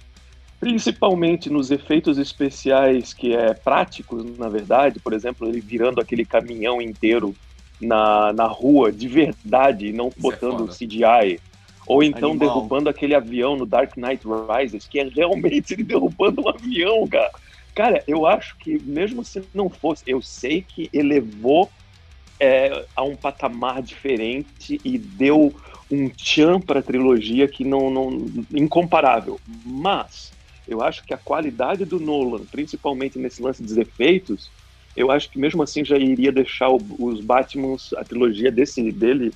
Speaker 3: principalmente nos efeitos especiais que é práticos, na verdade, por exemplo, ele virando aquele caminhão inteiro na, na rua de verdade, e não
Speaker 2: é
Speaker 3: botando
Speaker 2: foda.
Speaker 3: CGI. Ou então
Speaker 5: Animal.
Speaker 3: derrubando aquele avião no Dark Knight Rises, que é realmente ele derrubando um avião, cara. Cara, eu acho que mesmo se não fosse, eu sei que elevou é, a um patamar diferente e deu um tchan para a trilogia que não, não incomparável. Mas eu acho que a qualidade do Nolan, principalmente nesse lance dos efeitos, eu acho que mesmo assim já iria deixar o- os Batmans, a trilogia desse dele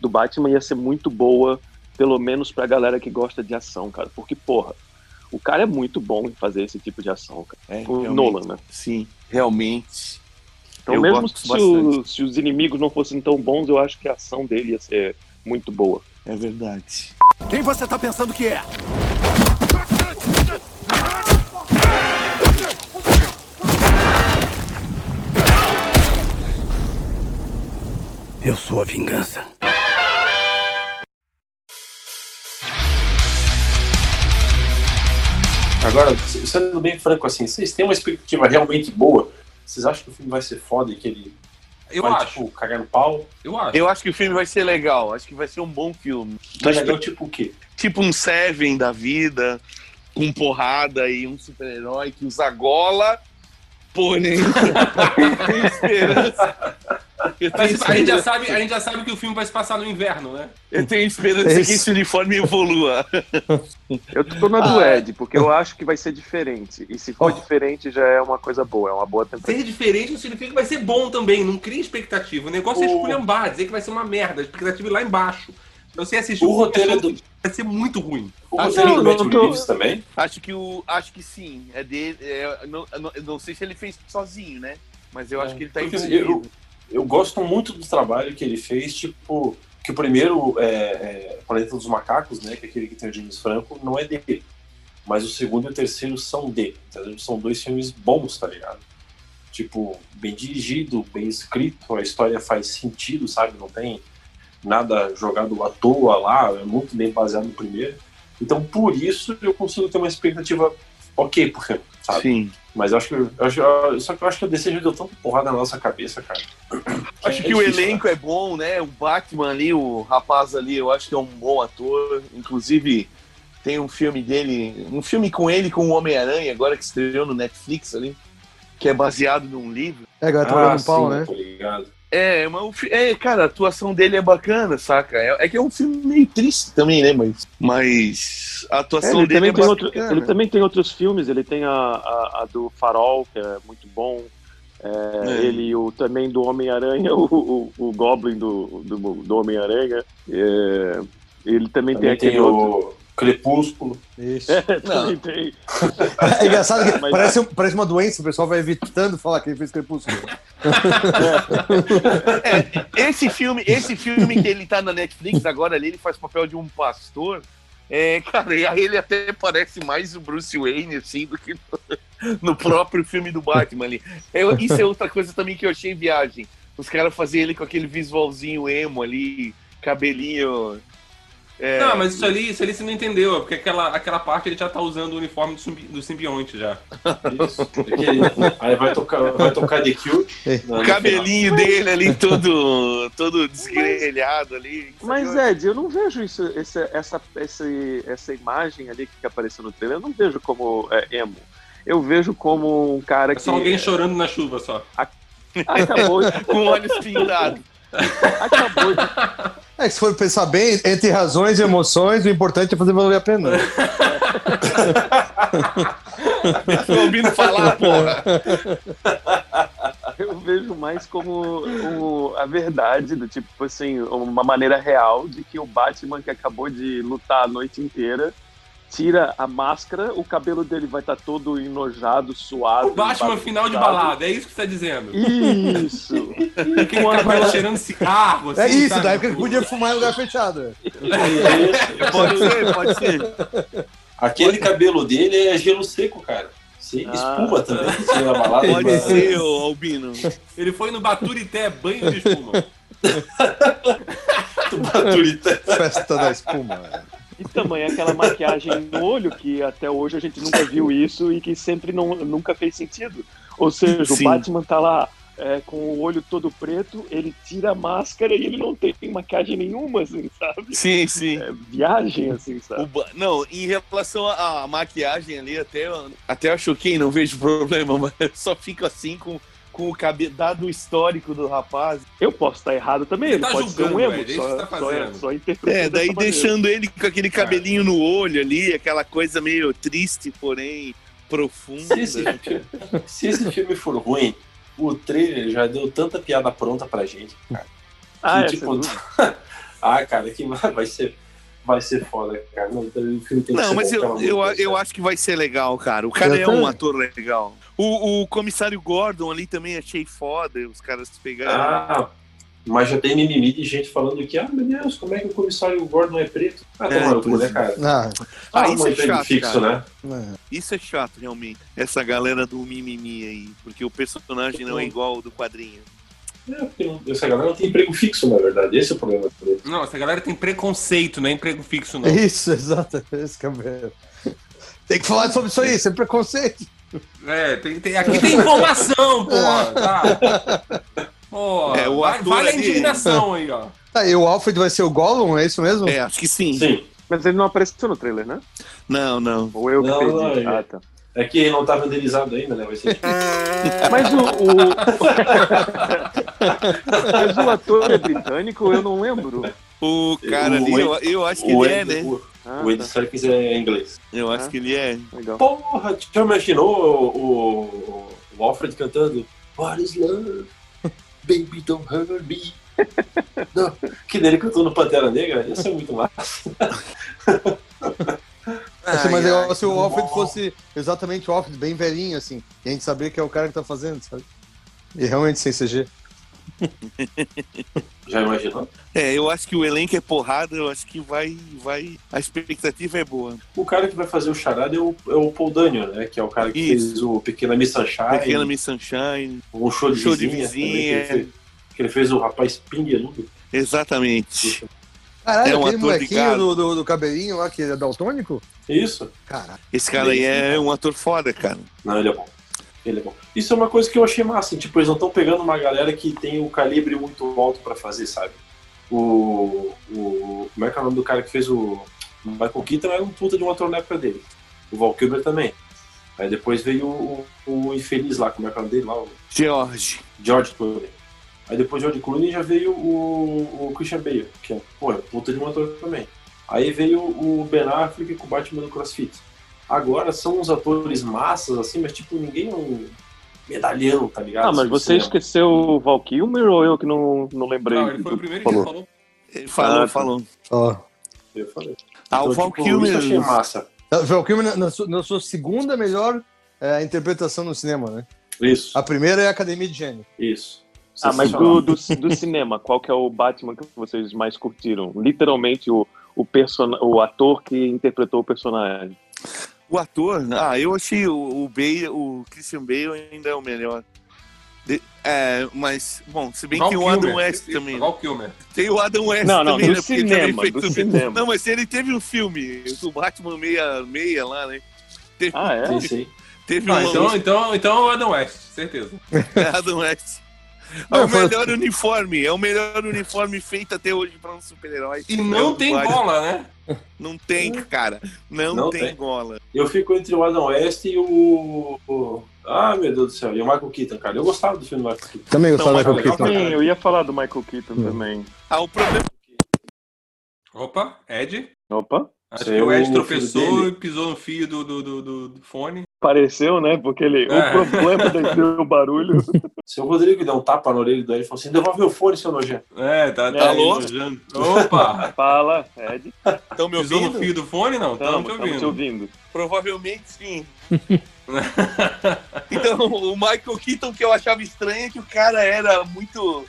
Speaker 3: do Batman ia ser muito boa, pelo menos pra galera que gosta de ação, cara. Porque porra, o cara é muito bom em fazer esse tipo de ação, cara.
Speaker 5: É,
Speaker 3: O. Nolan, né?
Speaker 5: Sim, realmente.
Speaker 3: Então,
Speaker 5: Eu
Speaker 3: mesmo se, o- se os inimigos não fossem tão bons, eu acho que a ação dele ia ser muito boa.
Speaker 5: É verdade.
Speaker 8: Quem você tá pensando que é? Eu sou a vingança.
Speaker 4: Agora, sendo bem franco assim, vocês têm uma expectativa realmente boa? Vocês acham que o filme vai ser foda e que ele
Speaker 2: Eu
Speaker 4: vai,
Speaker 2: acho,
Speaker 4: tipo, cagar no pau?
Speaker 2: eu acho.
Speaker 5: Eu acho que o filme vai ser legal. Acho que vai ser um bom filme.
Speaker 4: Mas legal, tipo o quê?
Speaker 5: Tipo um Seven da vida, com porrada e um super-herói que usa gola. Porém, tenho esperança.
Speaker 2: Mas a, gente já sabe, a gente já sabe que o filme vai se passar no inverno, né?
Speaker 5: eu tenho esperança
Speaker 6: Esse-
Speaker 5: que esse uniforme evolua.
Speaker 3: Eu tô na do Ed, porque eu acho que vai ser diferente. E se for diferente, já é uma coisa boa, é uma boa temporada.
Speaker 2: Ser diferente não significa que vai ser bom também. Não cria expectativa. O negócio é
Speaker 4: O-
Speaker 2: esculhambar, dizer que vai ser uma merda. A expectativa é lá embaixo. Se você assistir
Speaker 4: O
Speaker 2: filme
Speaker 4: roteiro do-
Speaker 2: vai ser muito ruim.
Speaker 4: O
Speaker 5: Ah,
Speaker 4: roteiro
Speaker 5: não,
Speaker 4: do Matt Reeves também?
Speaker 5: Acho que o. Acho que sim. É dele. é, eu não, não, não sei se ele fez sozinho, né? Mas eu acho que ele tá envolvido.
Speaker 4: eu, eu gosto muito do trabalho que ele fez, tipo, que o primeiro é, é Planeta dos Macacos, né, que é aquele que tem o James Franco, não é dele. Mas o segundo e o terceiro são dele. Então, são dois filmes bons, tá ligado? Tipo, bem dirigido, bem escrito, a história faz sentido, sabe? Não tem nada jogado à toa lá, é muito bem baseado no primeiro. Então, por isso, eu consigo ter uma expectativa ok pro filme, sabe?
Speaker 5: Sim.
Speaker 4: Mas eu acho que. Eu acho, eu- só que eu acho que o DC já deu tanta porrada na nossa cabeça, cara.
Speaker 5: Acho
Speaker 4: É
Speaker 5: que o
Speaker 4: difícil,
Speaker 5: elenco é bom, né? O Batman ali, o rapaz ali, eu acho que é um bom ator. Inclusive, tem um filme dele, um filme com ele com o Homem-Aranha, agora que estreou no Netflix ali, que é baseado num livro.
Speaker 6: É, agora
Speaker 4: Ah,
Speaker 6: trabalhando no pau, né?
Speaker 4: tô ligado.
Speaker 5: É, mas o fi- é, cara, a atuação dele é bacana, saca? É, é que é um filme meio triste também, né? Mas, mas a
Speaker 3: É,
Speaker 5: atuação
Speaker 3: ele,
Speaker 5: dele
Speaker 3: também
Speaker 5: é
Speaker 3: tem outro-
Speaker 5: bacana.
Speaker 3: ele também tem outros filmes, ele tem a, a, a do Farol, que é muito bom. É,
Speaker 5: É.
Speaker 3: Ele o, também do Homem-Aranha, o, o, o Goblin do, do, do Homem-Aranha. É, ele também,
Speaker 4: Também
Speaker 3: tem
Speaker 4: tem
Speaker 3: aquele outro.
Speaker 4: o Crepúsculo.
Speaker 6: Isso.
Speaker 3: também tem.
Speaker 6: É engraçado que
Speaker 3: Mas-
Speaker 6: parece, parece uma doença, o pessoal vai evitando falar que ele fez crepúsculo.
Speaker 5: Esse filme, esse filme que ele tá na Netflix agora ali, ele faz papel de um pastor. É, cara, ele até parece mais o Bruce Wayne, assim, do que no, no próprio filme do Batman ali. Isso é outra coisa também que eu achei viagem. Os caras faziam ele com aquele visualzinho emo ali, cabelinho. É,
Speaker 2: Não, mas isso ali, isso ali você não entendeu, é porque aquela, aquela parte ele já tá usando o uniforme do, simbi- do simbionte já.
Speaker 4: Isso. Aí vai tocar, vai tocar The Cure.
Speaker 6: É.
Speaker 5: o cabelinho dele ali todo, todo desgrelhado ali.
Speaker 3: Mas, Ed, eu não vejo isso, esse, essa, esse, essa imagem ali que apareceu no trailer, eu não vejo como é, emo. Eu vejo como um cara
Speaker 2: É
Speaker 3: que
Speaker 2: só alguém chorando na chuva só.
Speaker 3: acabou,
Speaker 5: Com olhos pintados.
Speaker 3: Acabou de
Speaker 6: É, que se for pensar bem, entre razões e emoções, o importante é fazer valer a pena.
Speaker 5: Tô ouvindo falar, porra.
Speaker 3: Eu vejo mais como o- a verdade, do tipo assim, uma maneira real de que o Batman que acabou de lutar a noite inteira tira a máscara, o cabelo dele vai estar todo enojado, suado.
Speaker 2: O Batman final de balada, é isso que você tá dizendo.
Speaker 3: Isso!
Speaker 2: Aquele cabelo cheirando cigarro, assim,
Speaker 6: É isso,
Speaker 2: sabe?
Speaker 6: da época que podia fumar em lugar fechado.
Speaker 5: Pode ser, pode ser.
Speaker 4: Aquele cabelo dele é gelo seco, cara. Você
Speaker 3: Ah.
Speaker 4: espuma também. Na balada.
Speaker 5: Pode
Speaker 4: ele-
Speaker 5: ser, ô Albino.
Speaker 2: Ele foi no Baturité, banho de espuma.
Speaker 4: Baturita.
Speaker 6: Festa da espuma.
Speaker 3: E também aquela maquiagem no olho, que até hoje a gente nunca viu isso e que sempre não, nunca fez sentido. Ou seja,
Speaker 5: Sim.
Speaker 3: o Batman tá lá é, com o olho todo preto, ele tira a máscara e ele não tem maquiagem nenhuma, assim, sabe?
Speaker 5: Sim, sim.
Speaker 3: É viagem, assim, sabe?
Speaker 5: ba- Não, em relação à à maquiagem ali, até, até eu choquei, não vejo problema, mas eu só fico assim com, com o cabelo, dado o histórico do rapaz.
Speaker 3: Eu posso estar errado também,
Speaker 2: Você
Speaker 3: ele
Speaker 2: tá
Speaker 3: pode ser um
Speaker 2: julgando,
Speaker 3: emo,
Speaker 2: velho, é
Speaker 3: só,
Speaker 2: tá
Speaker 3: só, é, só interpretando
Speaker 5: É, daí
Speaker 3: dessa maneira.
Speaker 5: deixando ele com aquele cabelinho no olho ali, aquela coisa meio triste, porém profunda.
Speaker 4: Se esse, filme, se esse filme for ruim, o trailer já deu tanta piada pronta pra gente, cara.
Speaker 3: Ah, é,
Speaker 4: que, tipo,
Speaker 3: sem dúvida.
Speaker 4: ah, cara, que vai ser, vai ser foda, cara. Não, o filme tem que
Speaker 5: Não,
Speaker 4: ser
Speaker 5: mas
Speaker 4: bom,
Speaker 5: eu, eu, eu acho que vai ser legal, cara. O cara
Speaker 6: Eu
Speaker 5: é um ator legal. O, o comissário Gordon ali também achei foda, os caras pegaram.
Speaker 4: Ah, mas já tem mimimi de gente falando que, ah, meu Deus, como é que o comissário Gordon é preto? Ah,
Speaker 5: É,
Speaker 4: cu,
Speaker 5: pois
Speaker 4: né,
Speaker 5: é.
Speaker 4: cara?
Speaker 6: Ah,
Speaker 5: Ah, isso é
Speaker 4: emprego
Speaker 5: chato,
Speaker 4: fixo,
Speaker 5: cara.
Speaker 4: né?
Speaker 5: Isso é chato, realmente. Essa galera do mimimi aí. Porque o personagem não é igual ao do quadrinho.
Speaker 4: É, porque não- essa galera não tem emprego fixo, na verdade. Esse é o problema.
Speaker 2: Não, essa galera tem preconceito, não é emprego fixo, não.
Speaker 6: é isso, exato. Esse que é o meu. Tem que falar sobre isso aí, sem preconceito.
Speaker 2: É, tem, tem- aqui tem informação, pô, tá? Pô,
Speaker 5: É, o
Speaker 2: vai-
Speaker 5: ator
Speaker 2: vale a indignação aí, ó.
Speaker 6: Tá, e o Alfred vai ser o Gollum, é isso mesmo?
Speaker 5: É, acho que sim.
Speaker 4: Sim.
Speaker 3: Mas ele não apareceu no trailer, né?
Speaker 5: Não, não.
Speaker 3: Ou eu que
Speaker 4: Não,
Speaker 3: perdi?
Speaker 4: não, ele-
Speaker 3: ah, tá.
Speaker 4: É que ele não tá renderizado ainda, né? Vai ser
Speaker 3: Mas o, o... Mas o ator é britânico, eu não lembro.
Speaker 5: O cara
Speaker 4: O
Speaker 5: ali, eu, eu acho que
Speaker 4: o
Speaker 5: ele é, né?
Speaker 4: o,
Speaker 3: Ah,
Speaker 4: o Ed
Speaker 3: tá.
Speaker 4: Serkis é inglês.
Speaker 5: Eu acho
Speaker 3: Ah.
Speaker 5: que ele é.
Speaker 3: Legal.
Speaker 4: Porra, já imaginou o, o, o Alfred cantando What is love? Baby, don't hurt me. Não, que dele cantou no Pantera Negra, isso é muito massa.
Speaker 6: Ia ser mais
Speaker 5: Ai, ai.
Speaker 6: se o Alfred fosse exatamente o Alfred, bem velhinho, assim. E a gente saber que é o cara que tá fazendo, sabe? E realmente sem CG.
Speaker 4: Já imaginou?
Speaker 5: É, eu acho que o elenco é porrada, eu acho que vai. vai a expectativa é boa.
Speaker 4: O cara que vai fazer o charada é o, é o Paul Daniel, né? Que é o cara que
Speaker 5: Isso.
Speaker 4: fez o Pequena Miss Sunshine,
Speaker 5: Pequena Miss Sunshine.
Speaker 4: um show de
Speaker 5: Show de
Speaker 4: vizinha. também,
Speaker 5: vizinha.
Speaker 4: que, ele fez, que ele fez o rapaz pingueludo.
Speaker 5: Exatamente.
Speaker 6: Caralho,
Speaker 5: É um
Speaker 6: aquele
Speaker 5: ator de
Speaker 6: molequinho do, do, do cabelinho lá que é daltônico?
Speaker 4: Isso.
Speaker 6: Caralho.
Speaker 5: Esse cara aí é um ator foda, cara.
Speaker 4: Não, ele é bom. Ele é bom. Isso é uma coisa que eu achei massa. assim, Tipo, eles não estão pegando uma galera que tem o calibre muito alto pra fazer, sabe? O, o. Como é que é o nome do cara que fez o. o Michael Keaton era um puta de um ator na época dele. O Val Kilmer também. Aí depois veio o, o, o infeliz lá, como é que é o nome dele lá? O
Speaker 5: George.
Speaker 4: George Clooney. Aí depois de George Clooney já veio o, o Christian Bale, que é, pô, é puta de um ator também. Aí veio o Ben Affleck com o Batman do CrossFit. Agora são uns atores massas, assim, mas tipo, ninguém é um medalhão, tá ligado?
Speaker 3: Ah, mas
Speaker 4: Assim,
Speaker 3: você
Speaker 4: cinema.
Speaker 3: esqueceu o Val Kilmer ou eu que não, não lembrei?
Speaker 2: Não, ele foi o primeiro
Speaker 3: que falou?
Speaker 2: falou.
Speaker 5: Ele falou,
Speaker 3: Ah, tá.
Speaker 5: falou.
Speaker 6: Ó.
Speaker 4: Eu falei.
Speaker 5: Ah, o
Speaker 4: Então,
Speaker 5: Val
Speaker 4: tipo,
Speaker 5: Kilmer.
Speaker 4: Achei massa.
Speaker 6: O Val Kilmer na, na sua, na sua segunda melhor é, interpretação no cinema, né?
Speaker 4: Isso,
Speaker 6: A primeira é a Academia de Gênio.
Speaker 4: isso.
Speaker 3: Ah, mas do, do, do cinema, qual que é o Batman que vocês mais curtiram? Literalmente o, o, person... o ator que interpretou o personagem.
Speaker 5: O ator, ah, eu achei o, o Bale, o Christian Bale ainda é o melhor. De- é, mas, bom, se bem
Speaker 2: Val
Speaker 5: que o Adam
Speaker 2: Kilmer.
Speaker 5: West também.
Speaker 2: Val Kilmer.
Speaker 5: Tem o Adam West
Speaker 3: Não, não,
Speaker 5: também,
Speaker 3: do
Speaker 5: né? Porque ele também
Speaker 3: cinema,
Speaker 5: fez
Speaker 3: do cinema.
Speaker 5: Não, mas ele teve um filme, do Batman meia, meia lá, né? Teve,
Speaker 3: Ah, é?
Speaker 4: Sim, sim.
Speaker 5: teve
Speaker 2: Ah,
Speaker 5: um
Speaker 2: então, então, então é o Adam West, certeza.
Speaker 5: Adam West. É o melhor uniforme, é o melhor uniforme feito até hoje para um super-herói.
Speaker 2: E
Speaker 5: É
Speaker 2: não tem
Speaker 5: Batman.
Speaker 2: bola, né?
Speaker 5: Não tem, cara. Não,
Speaker 4: Não
Speaker 5: tem,
Speaker 4: tem.
Speaker 5: gola.
Speaker 4: Eu fico entre o Adam West e o. o- Ah, meu Deus do céu. E o Michael Keaton, cara. Eu gostava do filme do Michael Keaton.
Speaker 6: Também gostava
Speaker 5: é
Speaker 6: Michael Keaton.
Speaker 3: Sim, eu ia falar do Michael Keaton
Speaker 6: Hum.
Speaker 3: também.
Speaker 5: Ah, o problema
Speaker 2: Opa, Ed.
Speaker 3: Opa,
Speaker 2: Acho
Speaker 4: Esse
Speaker 2: que
Speaker 4: é
Speaker 2: o Ed
Speaker 4: o
Speaker 2: tropeçou e pisou no fio do, do, do, do- fone.
Speaker 3: apareceu, né? Porque ele,
Speaker 2: É.
Speaker 3: o problema deu o barulho.
Speaker 4: Se o Rodrigo der um tapa na orelha do Ed e falou assim: devolve meu fone, seu nojento.
Speaker 2: É, tá,
Speaker 3: É,
Speaker 2: tá elogiando. Opa!
Speaker 3: Fala, Ed.
Speaker 5: Estão me
Speaker 2: Pisou no
Speaker 5: ouvindo?
Speaker 2: fio do fone? Não, estamos
Speaker 3: Estamos,
Speaker 2: te ouvindo.
Speaker 3: ouvindo.
Speaker 5: Provavelmente sim. então, o Michael Keaton que eu achava estranho é que o cara era muito.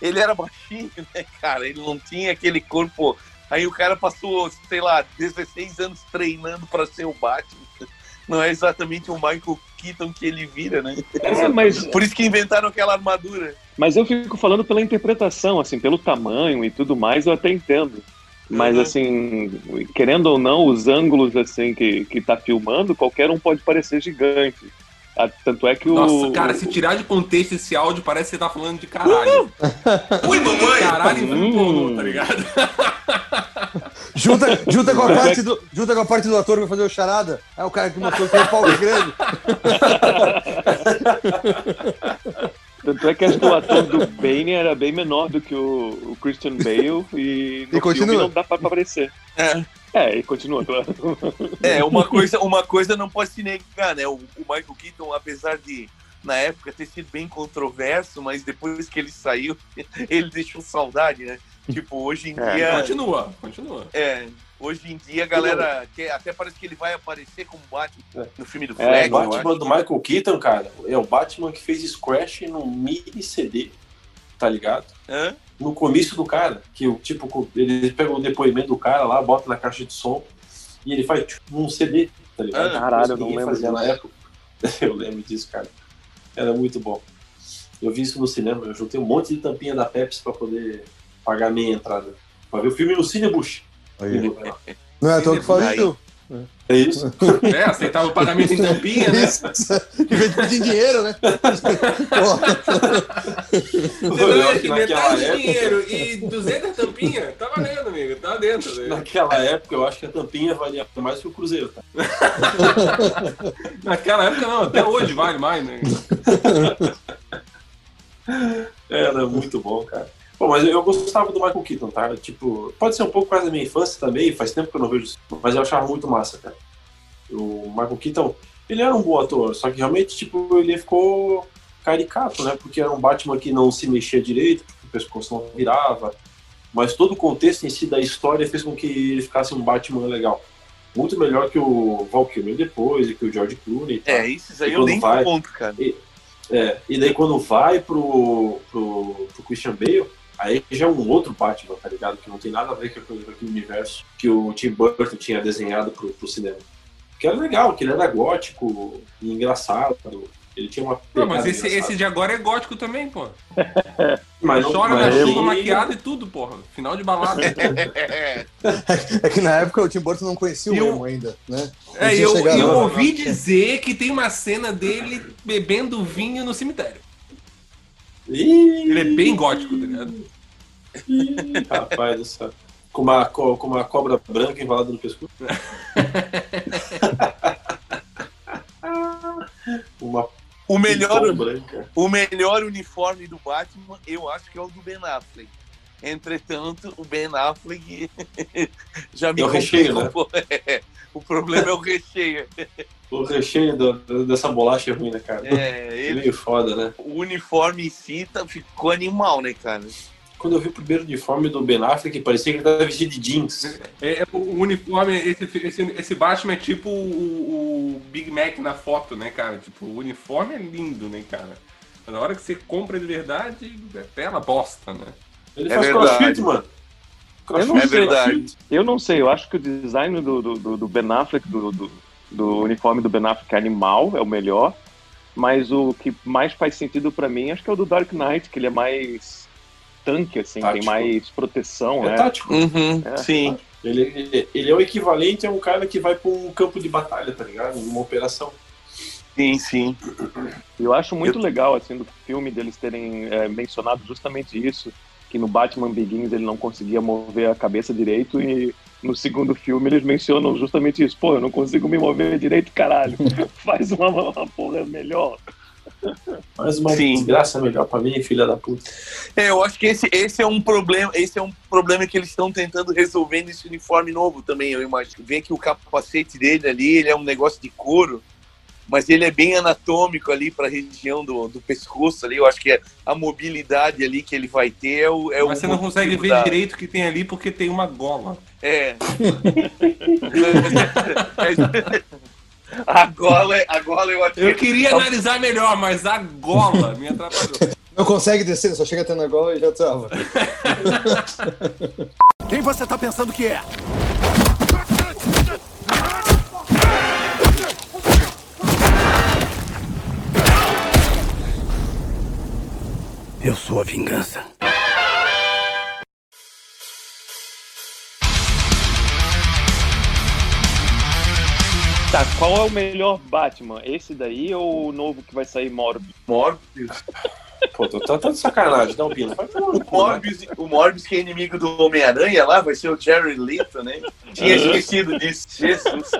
Speaker 5: Ele era baixinho, né, cara? Ele não tinha aquele corpo. Aí o cara passou, sei lá, 16 anos treinando pra ser o Batman. Não é exatamente o Michael Keaton que ele vira, né?
Speaker 3: É, mas,
Speaker 5: Por isso que inventaram aquela armadura.
Speaker 3: mas eu fico falando pela interpretação, assim, pelo tamanho e tudo mais, eu até entendo. Mas,
Speaker 5: Uhum.
Speaker 3: assim, querendo ou não, os ângulos, assim, que, que tá filmando, qualquer um pode parecer gigante. Ah, Tanto é que o...
Speaker 2: Nossa, cara, se tirar de contexto esse áudio, parece que você tá falando de caralho. Ui, mamãe! Caralho,
Speaker 3: Hum.
Speaker 2: pornô, tá ligado?
Speaker 6: Junta, junta, com a parte do, junta com a parte do ator que vai fazer o charada. É o cara que mostrou que tem um palco grande.
Speaker 3: Tanto é que acho que o ator do Bane era bem menor do que o, o Christian Bale e no
Speaker 6: E continua.
Speaker 3: filme não dá pra aparecer.
Speaker 5: É.
Speaker 3: É, e continua, claro.
Speaker 5: É, uma coisa, uma coisa não pode se negar, né? O, o Michael Keaton, apesar de na época ter sido bem controverso, mas depois que ele saiu, ele deixou saudade, né? Tipo, hoje em
Speaker 3: É,
Speaker 5: dia.
Speaker 2: Continua, continua.
Speaker 5: É, hoje em dia a galera. Quer, até parece que ele vai aparecer como Batman no filme do
Speaker 3: É,
Speaker 5: Flag.
Speaker 4: o
Speaker 5: eu
Speaker 4: Batman do Michael Keaton, cara, é o Batman que fez Scratch num mini CD, tá ligado?
Speaker 5: Hã?
Speaker 4: No comício do cara, que o tipo, ele pega o depoimento do cara lá, bota na caixa de som e ele faz tipo, num CD, tá ligado?
Speaker 5: Ah,
Speaker 3: caralho, eu
Speaker 4: que
Speaker 3: não lembro
Speaker 4: fazia na época. Eu lembro disso, cara. Era muito bom. Eu vi isso no cinema, eu juntei um monte de tampinha da Pepsi pra poder pagar a minha entrada. Pra ver o filme no Cinebush.
Speaker 6: Não é à toa que
Speaker 5: Aí.
Speaker 6: isso.
Speaker 4: É isso?
Speaker 2: É, aceitava o pagamento em tampinha, né?
Speaker 6: Em vez de pedir dinheiro, né? Pô,
Speaker 4: Eu acho que naquela
Speaker 2: Metade de
Speaker 4: época,
Speaker 2: dinheiro e 200 tampinha, tá valendo, amigo. Tá dentro. Né?
Speaker 4: naquela época, eu acho que a tampinha valia mais que o Cruzeiro, tá?
Speaker 2: Naquela época não, até hoje vale mais, né?
Speaker 4: Era muito bom, cara. Bom, mas eu gostava do Michael Keaton, tá? Tipo, pode ser um pouco quase da minha infância também, faz tempo que eu não vejo isso, mas eu achava muito massa, cara. O Michael Keaton, ele era um bom ator, só que realmente, tipo, ele ficou caricato, né? Porque era um Batman que não se mexia direito, porque o pescoço não virava, mas todo o contexto em si da história fez com que ele ficasse um Batman legal. Muito melhor que o Val Kilmer depois, e que o George Clooney. e tal.
Speaker 5: É, esses aí
Speaker 4: E
Speaker 5: eu nem
Speaker 4: vai-
Speaker 5: conto, cara.
Speaker 4: É, e daí quando vai pro, pro, pro Christian Bale, aí já é um outro Batman, tá ligado? Que não tem nada a ver com, aquele universo que o Tim Burton tinha desenhado pro, pro cinema. Que era legal, que ele era gótico e engraçado. Ele tinha uma.
Speaker 2: Pô, mas esse, esse de agora é gótico também, pô.
Speaker 4: Mas não-
Speaker 2: Chora
Speaker 4: mas
Speaker 2: na chuva maquiado e tudo, porra. Final de balada.
Speaker 6: É que na época o Tim Burton não conhecia o
Speaker 2: eu-
Speaker 6: emo ainda, né? Não
Speaker 2: É, eu, eu
Speaker 6: lá.
Speaker 2: ouvi dizer que tem uma cena dele bebendo vinho no cemitério.
Speaker 4: Ih,
Speaker 2: Ele é bem gótico, tá ligado?
Speaker 4: ih, rapaz céu. Com uma, co- com uma cobra branca enrolada no pescoço. uma
Speaker 5: O melhor,
Speaker 4: branca.
Speaker 5: o melhor uniforme do Batman, eu acho que é o do Ben Affleck. Entretanto, o Ben Affleck já me
Speaker 4: É o recheio, né?
Speaker 5: É, O problema é o recheio.
Speaker 4: O recheio do- dessa bolacha é ruim, né, cara?
Speaker 5: É,
Speaker 4: É
Speaker 5: ele,
Speaker 4: meio foda, né?
Speaker 5: o uniforme em si tá, ficou animal, né, cara?
Speaker 4: Quando eu vi o primeiro uniforme do Ben Affleck, parecia que ele tava vestido de jeans.
Speaker 2: É, é, o uniforme, esse, esse, esse Batman é tipo o, o Big Mac na foto, né, cara? Tipo, o uniforme é lindo, né, cara? Mas na hora que você compra de verdade, é bela bosta, né?
Speaker 4: Ele
Speaker 5: É
Speaker 4: faz
Speaker 5: verdade.
Speaker 4: crossfit, mano.
Speaker 3: Eu não
Speaker 5: É
Speaker 3: sei.
Speaker 5: verdade.
Speaker 3: Eu não sei, eu acho que o design do, do, do- Ben Affleck, do, do, do uniforme do Ben Affleck é animal, é o melhor. Mas o que mais faz sentido pra mim, acho que é o do Dark Knight, que ele é mais tanque, assim,
Speaker 4: Tático.
Speaker 3: tem mais proteção,
Speaker 4: É
Speaker 3: né?
Speaker 4: tático.
Speaker 5: Uhum,
Speaker 3: É.
Speaker 5: sim.
Speaker 4: Ele, ele é o equivalente a um cara que vai pra um campo de batalha, tá ligado? Uma operação.
Speaker 5: Sim, sim.
Speaker 3: Eu acho muito legal, assim, do filme deles terem é, mencionado justamente isso, que no Batman Begins ele não conseguia mover a cabeça direito e no segundo filme eles mencionam justamente isso. Pô, eu não consigo me mover direito, caralho. Faz uma, uma porra melhor.
Speaker 4: Mas uma
Speaker 5: Sim.
Speaker 4: desgraça melhor pra mim, filha da puta.
Speaker 5: É, eu acho que esse, esse é um problema, esse é um problema que eles estão tentando resolver nesse uniforme novo também, eu imagino. Vê que o capacete dele ali, ele é um negócio de couro, mas ele é bem anatômico ali para a região do, do pescoço ali. Eu acho que é a mobilidade ali que ele vai ter é o. É
Speaker 2: Mas
Speaker 5: o
Speaker 2: você não consegue ver
Speaker 5: da-
Speaker 2: direito o que tem ali porque tem uma gola.
Speaker 5: É. a gola, é- a gola eu acho
Speaker 2: Eu
Speaker 5: que
Speaker 2: queria analisar melhor, mas a gola me atrapalhou.
Speaker 6: Não consegue descer, só chega até na gola e já trava.
Speaker 8: Quem você tá pensando que é? Eu sou a vingança.
Speaker 3: Tá, qual é o melhor Batman? Esse daí ou o novo que vai sair Morbius?
Speaker 5: Morbius.
Speaker 4: Pô, tô de sacanagem, dá um pino.
Speaker 5: O
Speaker 4: né?
Speaker 5: Morbius, o Morbius, que é inimigo do Homem-Aranha lá, vai ser o Jerry Leto, né? Tinha esquecido disso. Jesus.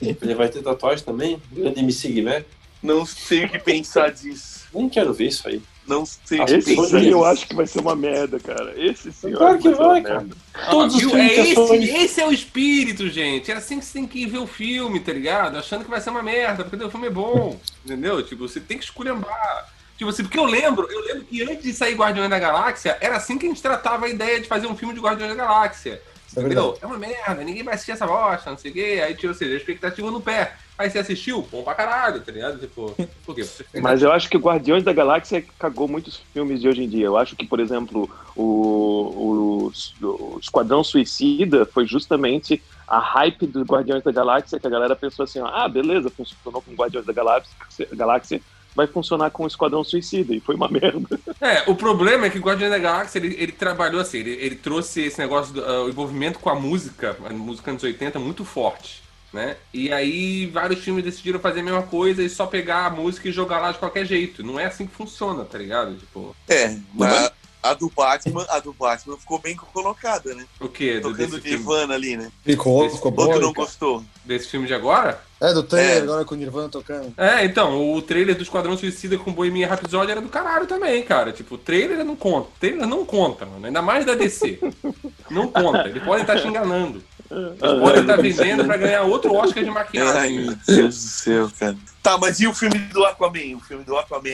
Speaker 4: Ele vai ter tatuagem também? Grande MC Guimé?
Speaker 5: Não sei o que pensar disso.
Speaker 4: Nem quero ver isso aí.
Speaker 5: Não sei
Speaker 4: Esse
Speaker 3: sim eu acho que vai ser uma merda, cara. Esse sim
Speaker 4: Claro que vai, cara. Todos os
Speaker 2: Viu? É esse,
Speaker 4: Sony-
Speaker 2: esse é o espírito, gente. É assim que você tem que ir ver o filme, tá ligado? Achando que vai ser uma merda, porque o filme é bom. Entendeu? Tipo, você tem que esculhambar. Tipo assim, porque eu lembro, eu lembro que antes de sair Guardiões da Galáxia, era assim que a gente tratava a ideia de fazer um filme de Guardiões da Galáxia.
Speaker 6: É
Speaker 2: Entendeu?
Speaker 6: verdade.
Speaker 2: É uma merda, ninguém vai assistir essa bosta, não sei o quê. Aí, tipo, ou seja, a expectativa no pé. Aí você assistiu, bom pra caralho, tá ligado? Tipo, por quê?
Speaker 3: Mas eu acho que o Guardiões da Galáxia cagou muitos filmes de hoje em dia. Eu acho que, por exemplo, o, o, o Esquadrão Suicida foi justamente a hype do Guardiões da Galáxia, que a galera pensou assim, ah, beleza, funcionou com Guardiões da Galáxia, Galáxia vai funcionar com o Esquadrão Suicida, e foi uma merda.
Speaker 2: É, o problema é que o Guardiões da Galáxia, ele, ele trabalhou assim, ele, ele trouxe esse negócio, do ah, o envolvimento com a música, a música anos 80 muito forte, né? E aí vários filmes decidiram fazer a mesma coisa e só pegar a música e jogar lá de qualquer jeito. Não é assim que funciona, tá ligado? Tipo,
Speaker 5: É, mas a do Batman, a do Batman ficou bem colocada, né?
Speaker 2: o quê? Do,
Speaker 5: Tocando
Speaker 2: desse, filme,
Speaker 5: Nirvana ali, né?
Speaker 6: Ficou,
Speaker 2: Esse
Speaker 6: ficou
Speaker 5: Ou
Speaker 6: bom.
Speaker 5: tu não gostou?
Speaker 2: desse filme de agora?
Speaker 6: É, do trailer
Speaker 5: É.
Speaker 6: agora com o Nirvana tocando.
Speaker 2: É, então, o trailer do Esquadrão Suicida com Bohemian Rhapsody era do caralho também, cara. Tipo, o trailer não conta. O trailer não conta, mano. Ainda mais da DC. Não conta. Eles podem estar te enganando. Eles podem estar vendendo pra ganhar outro Oscar de
Speaker 5: Ai,
Speaker 2: maquiagem.
Speaker 5: meu Deus do céu, cara. Tá, mas e o filme do Aquaman? O filme do Aquaman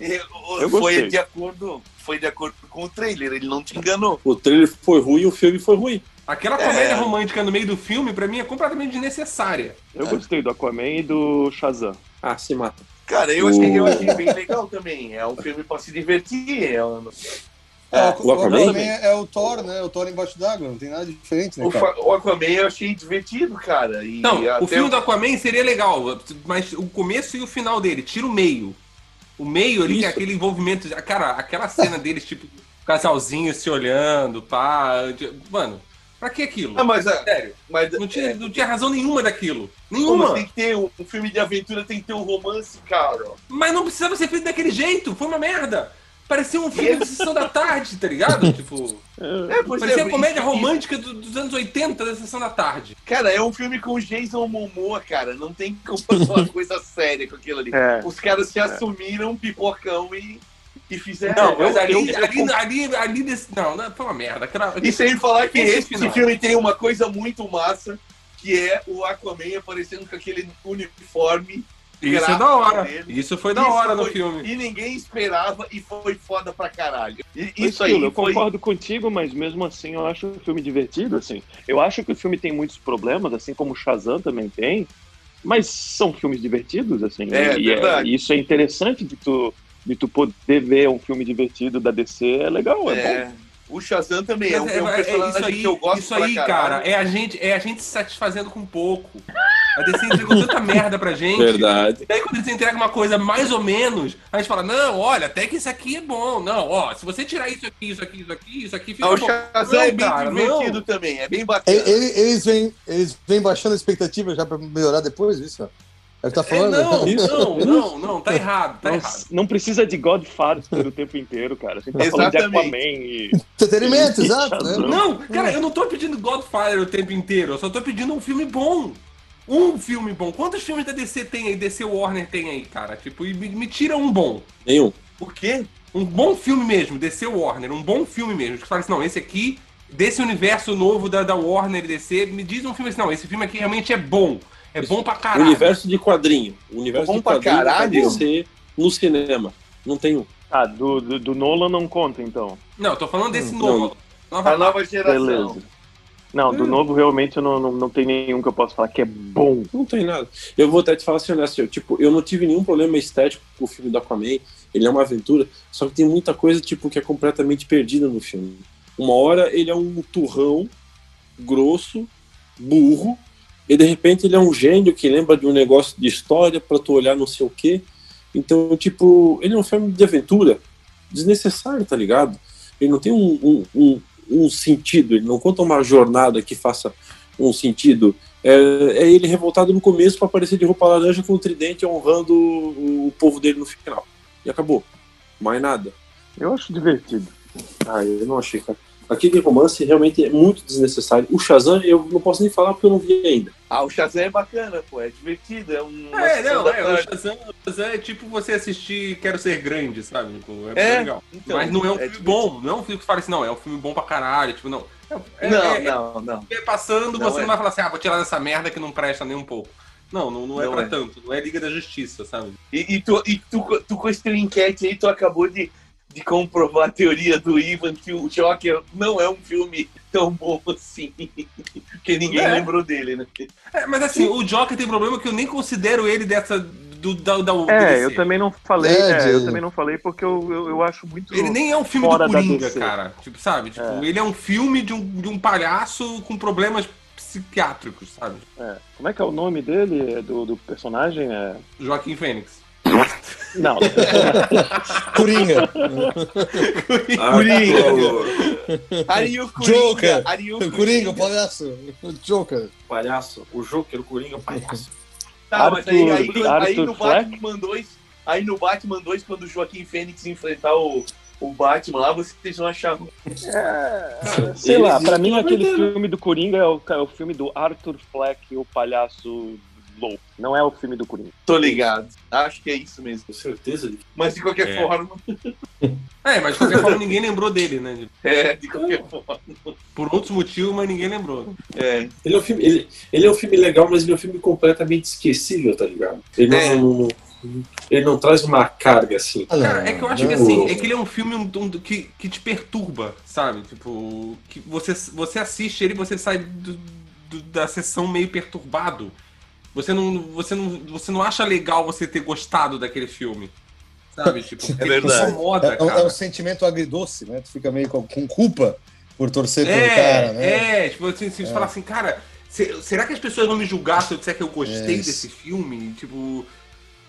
Speaker 5: eh,
Speaker 3: Eu
Speaker 5: foi
Speaker 3: gostei.
Speaker 5: de acordo, foi de acordo com o trailer, ele não te enganou.
Speaker 4: O trailer foi ruim e o filme foi ruim.
Speaker 2: Aquela
Speaker 5: É.
Speaker 2: comédia romântica no meio do filme, pra mim, é completamente desnecessária.
Speaker 3: Eu gostei do Aquaman e do Shazam.
Speaker 4: Ah, se mata.
Speaker 5: Cara, eu achei, eu achei bem legal também. É um filme pra se divertir. É um...
Speaker 6: É,
Speaker 4: o
Speaker 6: o
Speaker 4: Aquaman
Speaker 6: Aquaman é, é o Thor, né? O Thor embaixo d'água, não tem nada de diferente, né,
Speaker 5: O, o Aquaman eu achei divertido, cara. E
Speaker 2: Não,
Speaker 5: até
Speaker 2: o filme do Aquaman seria legal, mas o começo e o final dele, tira o meio. O meio ali, é aquele envolvimento. Cara, aquela cena deles, tipo, casalzinho se olhando, pá. Mano, pra que aquilo?
Speaker 5: Ah, mas, é,
Speaker 2: Sério,
Speaker 5: mas
Speaker 2: não tinha, não tinha razão nenhuma daquilo. Nenhuma.
Speaker 5: mas tem que ter um, um filme de aventura, tem que ter um romance, cara.
Speaker 2: Mas não precisava ser feito daquele jeito, foi uma merda. Parecia um filme de sessão da tarde, tá ligado? Tipo,
Speaker 5: É,
Speaker 2: parecia
Speaker 5: é,
Speaker 2: a comédia romântica do- dos anos 80 da sessão da tarde.
Speaker 5: Cara, é um filme com o Jason Momoa, cara. Não tem como fazer uma coisa séria com aquilo ali.
Speaker 3: É.
Speaker 5: Os caras se assumiram pipocão e, e fizeram.
Speaker 2: Não, mas
Speaker 5: Eu-
Speaker 2: ali,
Speaker 5: eu-
Speaker 2: ali, ali, ali desse, não, não, foi uma merda. Aquela,
Speaker 5: E sem falar que
Speaker 2: Esse
Speaker 5: esse, filme tem uma coisa muito massa, que é o Aquaman aparecendo com aquele uniforme.
Speaker 2: Isso é da hora.
Speaker 5: dele.
Speaker 2: Isso foi da
Speaker 5: Isso
Speaker 2: hora no
Speaker 5: foi-
Speaker 2: filme.
Speaker 5: E ninguém esperava e foi foda pra caralho. E, isso aí
Speaker 3: eu
Speaker 5: foi...
Speaker 3: concordo contigo, mas mesmo assim eu acho o filme divertido, assim. Eu acho que o filme tem muitos problemas, assim como o Shazam também tem, mas são filmes divertidos, assim.
Speaker 5: É,
Speaker 3: e
Speaker 5: verdade.
Speaker 3: e isso é interessante de tu, de tu poder ver um filme divertido da DC, é legal, é, bom.
Speaker 5: É, o Shazam também é um, é um
Speaker 2: é- é
Speaker 5: personagem
Speaker 2: isso aí,
Speaker 5: que eu gosto
Speaker 2: isso aí cara, é a, gente, é a gente se satisfazendo com pouco. A DC entregou tanta merda pra gente.
Speaker 4: Verdade.
Speaker 2: E aí quando eles entregam uma coisa mais ou menos, a gente fala, não, olha, até que isso aqui é bom. Não, ó, se você tirar isso aqui, isso aqui, isso aqui, isso aqui, fica
Speaker 5: Ah, o
Speaker 2: bom.
Speaker 5: Shazam é
Speaker 2: Não,
Speaker 5: bem
Speaker 2: cara,
Speaker 5: divertido
Speaker 2: não.
Speaker 5: também, é bem bacana.
Speaker 6: Ele- ele- Eles vêm, eles vêm baixando a expectativa já pra melhorar depois, isso? É que tá
Speaker 2: É,
Speaker 6: falando?
Speaker 2: não,
Speaker 4: Isso.
Speaker 2: não, não, não, tá errado, tá
Speaker 3: Não,
Speaker 2: errado.
Speaker 3: não precisa de Godfather o tempo inteiro, cara. A gente tá falando de
Speaker 5: Exatamente.
Speaker 3: Aquaman e...
Speaker 6: Entretenimento, exato, né?
Speaker 2: Não, cara, eu não tô pedindo Godfather o tempo inteiro, eu só tô pedindo um filme bom. Um filme bom. Quantos filmes da DC tem aí, DC Warner tem aí, cara? Tipo, e me, me tira um bom.
Speaker 4: Nenhum.
Speaker 5: Por quê?
Speaker 2: Um bom filme mesmo, DC Warner, um bom filme mesmo. Que fala assim, não, esse aqui, desse universo novo da, da Warner e DC, me diz um filme assim, não, esse filme aqui realmente é bom. É bom pra caralho.
Speaker 4: Universo de quadrinho. Universo
Speaker 5: Bom
Speaker 4: de
Speaker 5: pra
Speaker 4: quadrinho
Speaker 5: caralho?
Speaker 4: vai ser no cinema. Não tem um.
Speaker 3: Ah, do, do, do Nolan não conta, então.
Speaker 2: Não, eu tô falando desse
Speaker 4: Hum,
Speaker 2: novo. Nova
Speaker 5: A nova geração.
Speaker 3: Beleza. Não, do novo realmente eu não, não, não tem nenhum que eu possa falar que é bom.
Speaker 4: Não tem nada. Eu vou até te falar assim, honesto, eu, tipo, eu não tive nenhum problema estético com o filme do Aquaman. Ele é uma aventura, só que tem muita coisa, tipo, que é completamente perdida no filme. Uma hora ele é um turrão, grosso, burro, e de repente ele é um gênio que lembra de um negócio de história pra tu olhar não sei o quê. Então, tipo, ele é um filme de aventura desnecessário, tá ligado? Ele não tem um, um, um, um sentido, ele não conta uma jornada que faça um sentido. É, é ele revoltado no começo para aparecer de roupa laranja com o tridente honrando o, o povo dele no final. E acabou. Mais nada.
Speaker 3: Eu acho divertido.
Speaker 4: Ah, eu não achei, cara. Aquele romance realmente é muito desnecessário. O Shazam, eu não posso nem falar porque eu não vi ainda.
Speaker 5: Ah, o Shazam é bacana, pô, é divertido, é um.
Speaker 2: É, não, é, o. Shazam, o Shazam é tipo você assistir Quero Ser Grande, sabe? Tipo, é,
Speaker 5: É,
Speaker 2: legal.
Speaker 5: então,
Speaker 2: Mas não é um
Speaker 5: é
Speaker 2: filme
Speaker 5: divertido.
Speaker 2: bom, não é um filme que fala assim, não, é um filme bom pra caralho, tipo, não. É, é-
Speaker 5: Não,
Speaker 2: é-
Speaker 5: não, não.
Speaker 2: é passando,
Speaker 5: Não
Speaker 2: você
Speaker 5: é.
Speaker 2: não vai falar assim, ah, vou tirar dessa merda que não presta nem um pouco. Não, não, não é
Speaker 5: Não
Speaker 2: pra
Speaker 5: é.
Speaker 2: tanto, não é Liga da Justiça, sabe?
Speaker 5: E, e tu, e tu, tu com esse teu enquete aí, tu acabou de, de comprovar a teoria do Ivan que o Joker não é um filme tão bom assim. Porque ninguém
Speaker 2: É.
Speaker 5: lembrou dele, né?
Speaker 2: É, mas assim, o Joker tem problema que eu nem considero ele dessa. Do, da, da,
Speaker 3: É, eu também não falei,
Speaker 6: É,
Speaker 3: é, eu também não falei porque eu, eu, eu acho muito.
Speaker 2: Ele nem é um filme do Coringa, cara. Tipo, sabe? Tipo,
Speaker 3: É.
Speaker 2: ele é um filme de um, de um palhaço com problemas psiquiátricos, sabe?
Speaker 3: É. Como é que é o nome dele? É Do, do personagem? É...
Speaker 2: Joaquim Fênix.
Speaker 3: Não,
Speaker 6: Coringa.
Speaker 4: Ah,
Speaker 5: Coringa. Ariu Coringa.
Speaker 6: Joker.
Speaker 5: Ariu
Speaker 6: Coringa, o palhaço. O Joker.
Speaker 4: o palhaço, o Joker, o Coringa, o palhaço.
Speaker 5: Tá, mas aí, aí,
Speaker 3: Arthur-
Speaker 5: aí
Speaker 3: Arthur
Speaker 5: no? Batman 2, aí no Batman 2, quando o Joaquim Fênix enfrentar o, o Batman lá, vocês vão achar.
Speaker 3: sei lá, pra mim aquele filme do Coringa é o, é o filme do Arthur Fleck, o palhaço Não é o filme do Coringa.
Speaker 5: Tô ligado. Acho que é isso mesmo.
Speaker 4: Com certeza.
Speaker 5: Mas de qualquer
Speaker 2: É.
Speaker 5: forma,
Speaker 2: É, mas de qualquer forma ninguém lembrou dele, né?
Speaker 5: é, de qualquer forma.
Speaker 2: Por outros motivos, mas ninguém lembrou.
Speaker 5: É.
Speaker 4: Ele é, um filme, ele, ele é um filme legal, mas ele é um filme completamente esquecível, tá ligado? Ele não,
Speaker 5: É.
Speaker 4: não- ele não traz uma carga assim.
Speaker 2: Cara, é que eu acho que assim, é que ele é um filme um- um- que, que te perturba, sabe? Tipo, que você, você assiste ele e você sai do- do- da sessão meio perturbado. Você não, você não, você não acha legal você ter gostado daquele filme. Sabe? Tipo,
Speaker 5: É verdade.
Speaker 2: incomoda,
Speaker 6: É, é é um sentimento agridoce, né? Tu fica meio com, com culpa por torcer pelo
Speaker 2: É,
Speaker 6: cara, né?
Speaker 2: é, tipo, assim, você fala assim, cara, se- será que as pessoas vão me julgar se eu disser que eu gostei
Speaker 6: É
Speaker 2: desse filme? Tipo,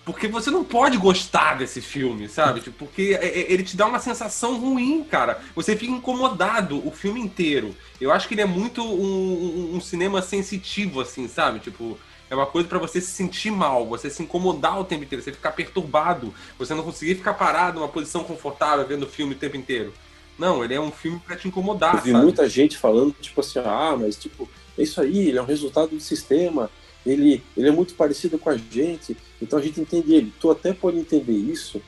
Speaker 2: porque você não pode gostar desse filme, sabe? Tipo, porque é- é- ele te dá uma sensação ruim, cara. Você fica incomodado o filme inteiro. Eu acho que ele é muito um, um- um cinema sensitivo, assim, sabe? Tipo, é uma coisa pra você se sentir mal, você se incomodar o tempo inteiro, você ficar perturbado, você não conseguir ficar parado numa posição confortável vendo o filme o tempo inteiro. Não, ele é um filme pra te incomodar,
Speaker 4: Eu vi
Speaker 2: sabe?
Speaker 4: muita gente falando, tipo assim, ah, mas tipo, é isso aí, ele é um resultado do sistema, ele, ele é muito parecido com a gente, então a gente entende ele. Tu até pode entender isso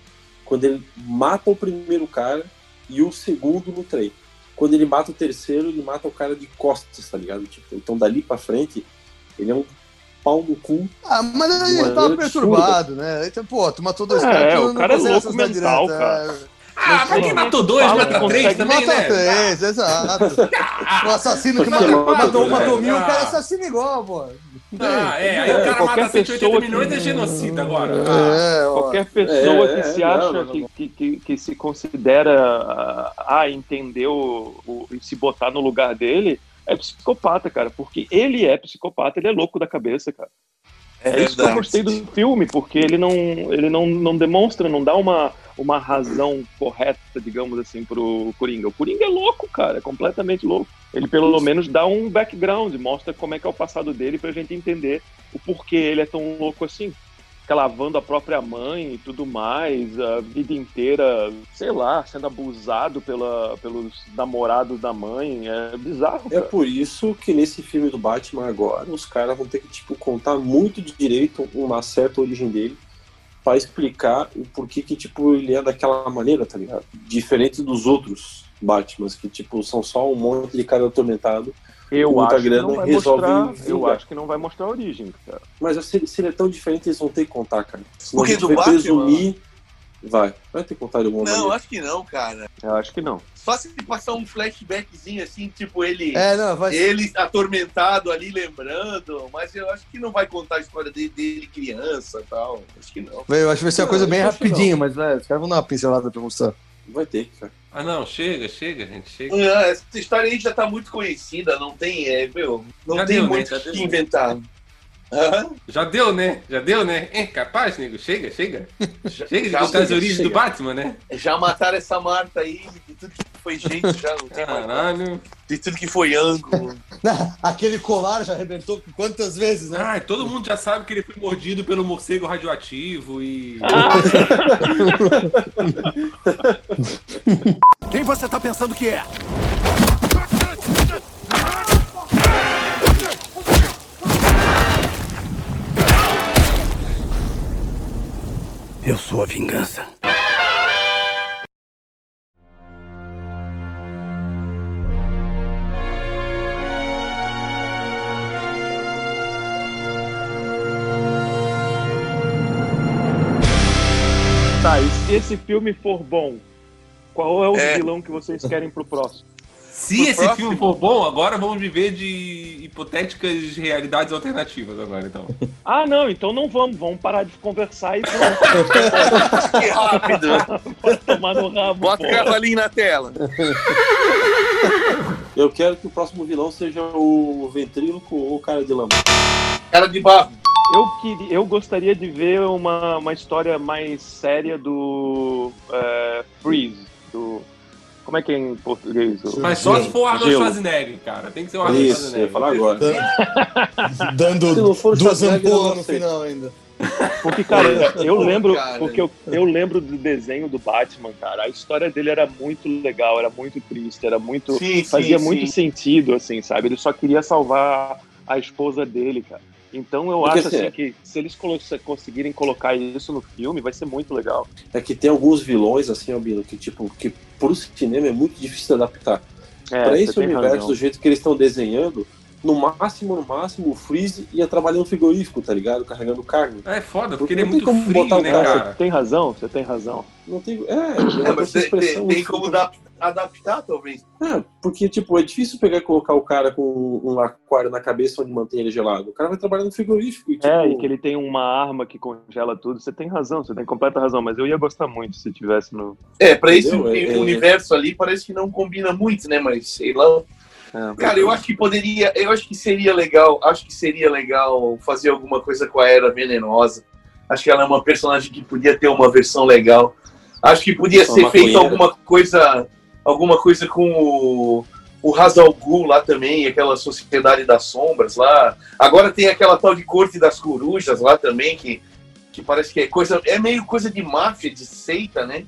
Speaker 4: quando ele mata o primeiro cara e o segundo no trem. Quando ele mata o terceiro, ele mata o cara de costas, tá ligado? Tipo, então dali pra frente, ele é um pau no cu.
Speaker 9: Ah, mas ele
Speaker 4: maneira
Speaker 9: tava
Speaker 4: absurda.
Speaker 9: perturbado, né? Então, pô, tu matou dois
Speaker 3: É,
Speaker 9: caras. tu
Speaker 3: o
Speaker 9: não
Speaker 3: cara é louco mental, cara.
Speaker 9: é.
Speaker 2: Ah, mas quem matou dois,
Speaker 3: Fala
Speaker 2: mata três também,
Speaker 9: Mata
Speaker 2: né?
Speaker 9: três, exato. O assassino que matou,
Speaker 4: mata
Speaker 9: matou, matou mil, o cara
Speaker 2: Ah.
Speaker 9: assassina igual, pô.
Speaker 2: Ah, é, aí o cara
Speaker 3: Qualquer
Speaker 2: mata 180
Speaker 3: pessoa que-
Speaker 2: milhões é genocida agora. Ah,
Speaker 9: É, ó.
Speaker 3: Qualquer pessoa
Speaker 4: É,
Speaker 3: que
Speaker 4: é,
Speaker 3: se
Speaker 4: não,
Speaker 3: acha
Speaker 4: não, não,
Speaker 3: que,
Speaker 4: não.
Speaker 3: que, que, que se considera ah, entender o, o- e se botar no lugar dele é psicopata, cara. Porque ele é psicopata, ele é louco da cabeça, cara. É, isso que eu gostei do filme, porque ele não, ele não, não demonstra, não dá uma, uma razão correta, digamos assim, pro Coringa. O Coringa é louco, cara, é completamente louco. Ele pelo menos dá um background, mostra como é que é o passado dele pra gente entender o porquê ele é tão louco assim. Fica lavando a própria mãe e tudo mais, a vida inteira, sei lá, sendo abusado pela, pelos namorados da mãe. É bizarro,
Speaker 4: É
Speaker 3: cara.
Speaker 4: por isso que nesse filme do Batman agora, os caras vão ter que tipo, contar muito direito uma certa origem dele pra explicar o porquê que tipo, ele é daquela maneira, tá ligado? Diferente dos outros Batmans, que tipo, são só um monte de cara atormentado.
Speaker 3: Eu
Speaker 4: muita
Speaker 3: acho que
Speaker 4: grana
Speaker 3: não vai
Speaker 4: resolve
Speaker 3: mostrar, eu acho que não vai mostrar a origem, cara.
Speaker 4: Mas se, ele- se ele é tão diferente, eles vão ter que contar, cara. Senão
Speaker 5: Porque do
Speaker 4: vai
Speaker 5: Batman?
Speaker 4: presumir. Vai, vai ter que contar de alguma
Speaker 5: Não,
Speaker 4: maneira.
Speaker 5: acho que não, cara.
Speaker 3: Eu acho que não.
Speaker 5: Só se passar um flashbackzinho assim, tipo ele.
Speaker 9: É, não, vai
Speaker 5: Ele atormentado ali, lembrando, mas eu acho que não vai contar a história dele, dele criança e tal. Acho que não.
Speaker 9: Eu acho que vai ser uma
Speaker 4: Não,
Speaker 9: coisa bem
Speaker 4: que
Speaker 9: rapidinho, mas né, os caras vão dar uma pincelada pra mostrar.
Speaker 4: Vai ter, cara.
Speaker 2: Ah, não, chega, chega, gente, chega.
Speaker 5: Ah, Essa história aí já tá muito conhecida, não tem, é, meu, não
Speaker 2: Já
Speaker 5: tem
Speaker 2: deu, né?
Speaker 5: muito
Speaker 2: Já
Speaker 5: o
Speaker 2: deu.
Speaker 5: que inventar. Hã?
Speaker 2: Já deu, né? Já deu, né? É capaz, nego? Chega, chega. Chega de
Speaker 5: Já
Speaker 2: contar as
Speaker 5: chega,
Speaker 2: origens do. Batman, né?
Speaker 5: Já mataram essa Marta aí, de tudo que foi gente, já não tem mais nada.
Speaker 2: Caralho.
Speaker 5: De tudo que foi ângulo.
Speaker 9: Aquele colar já arrebentou quantas vezes, né?
Speaker 2: Ai, todo mundo já sabe que ele foi mordido pelo morcego radioativo e.
Speaker 8: Quem você tá pensando que é? Eu sou a vingança.
Speaker 3: Tá, e se esse filme for bom, qual é o
Speaker 5: É.
Speaker 3: vilão que vocês querem pro próximo?
Speaker 2: Se esse
Speaker 5: próximo-
Speaker 2: filme for bom, agora vamos viver de hipotéticas realidades alternativas agora, então.
Speaker 3: Ah, não, então não vamos, vamos parar de conversar e pronto.
Speaker 5: Que rápido.
Speaker 3: Pode tomar no rabo.
Speaker 5: Bota o cavalinho na tela.
Speaker 4: Eu quero que o próximo vilão seja o ventríloco ou o cara de lama.
Speaker 5: Cara de barro.
Speaker 3: Eu, queria, eu gostaria de ver uma, uma história mais séria do é, Freeze, do... Como é que é em português? O-
Speaker 2: Mas só se for o Arnold
Speaker 3: Gelo.
Speaker 2: Schwarzenegger, cara. Tem que ser o Arnold
Speaker 4: Isso,
Speaker 2: Schwarzenegger.
Speaker 4: falar agora.
Speaker 6: Dando
Speaker 4: Se não for
Speaker 6: duas ampolas no final ainda.
Speaker 3: Porque, cara, eu lembro, porque eu, eu lembro do desenho do Batman, cara. A história dele era muito legal, era muito triste, era muito.
Speaker 5: Sim, sim,
Speaker 3: fazia
Speaker 5: sim.
Speaker 3: muito sentido, assim, sabe? Ele só queria salvar a esposa dele, cara. Então eu
Speaker 4: Porque,
Speaker 3: acho assim
Speaker 4: assim,
Speaker 3: que se eles conseguirem colocar isso no filme, vai ser muito legal.
Speaker 4: É que tem alguns vilões, assim, Albino, que, tipo, que pro cinema é muito difícil de adaptar.
Speaker 3: É,
Speaker 4: pra
Speaker 3: você
Speaker 4: esse universo,
Speaker 3: razão.
Speaker 4: do jeito que eles estão desenhando, no máximo, no máximo, o Freeze ia trabalhar no frigorífico, tá ligado? Carregando carne.
Speaker 2: É foda, porque ele é
Speaker 4: Não tem
Speaker 2: muito
Speaker 4: como botar
Speaker 2: frio,
Speaker 4: o
Speaker 2: né,
Speaker 4: cara-?
Speaker 3: Você tem razão, você tem razão.
Speaker 4: Não tem. É,
Speaker 5: É,
Speaker 4: é
Speaker 5: mas tem, tem- tem como dar, adaptar, talvez.
Speaker 4: É, porque, tipo, é difícil pegar e colocar o cara com um aquário na cabeça onde mantém ele gelado. O cara vai trabalhar no frigorífico. E, tipo...
Speaker 3: É, e que ele tem uma arma que congela tudo. Você tem razão, você tem completa razão, mas eu ia gostar muito se tivesse no.
Speaker 5: É, pra esse
Speaker 4: Entendeu? É, é.
Speaker 5: universo ali parece que não combina muito, né? Mas sei lá. Cara, eu acho que poderia, eu acho que seria legal, acho que seria legal fazer alguma coisa com a Era Venenosa. Acho que ela é uma personagem que podia ter uma versão legal. Acho que podia ser
Speaker 4: maconheira.
Speaker 5: alguma coisa, alguma coisa com o, o Hazal Ghul lá também, aquela Sociedade das Sombras lá. Agora tem aquela tal de Corte das Corujas lá também, que, que parece que é coisa, é meio coisa de máfia, de seita, né?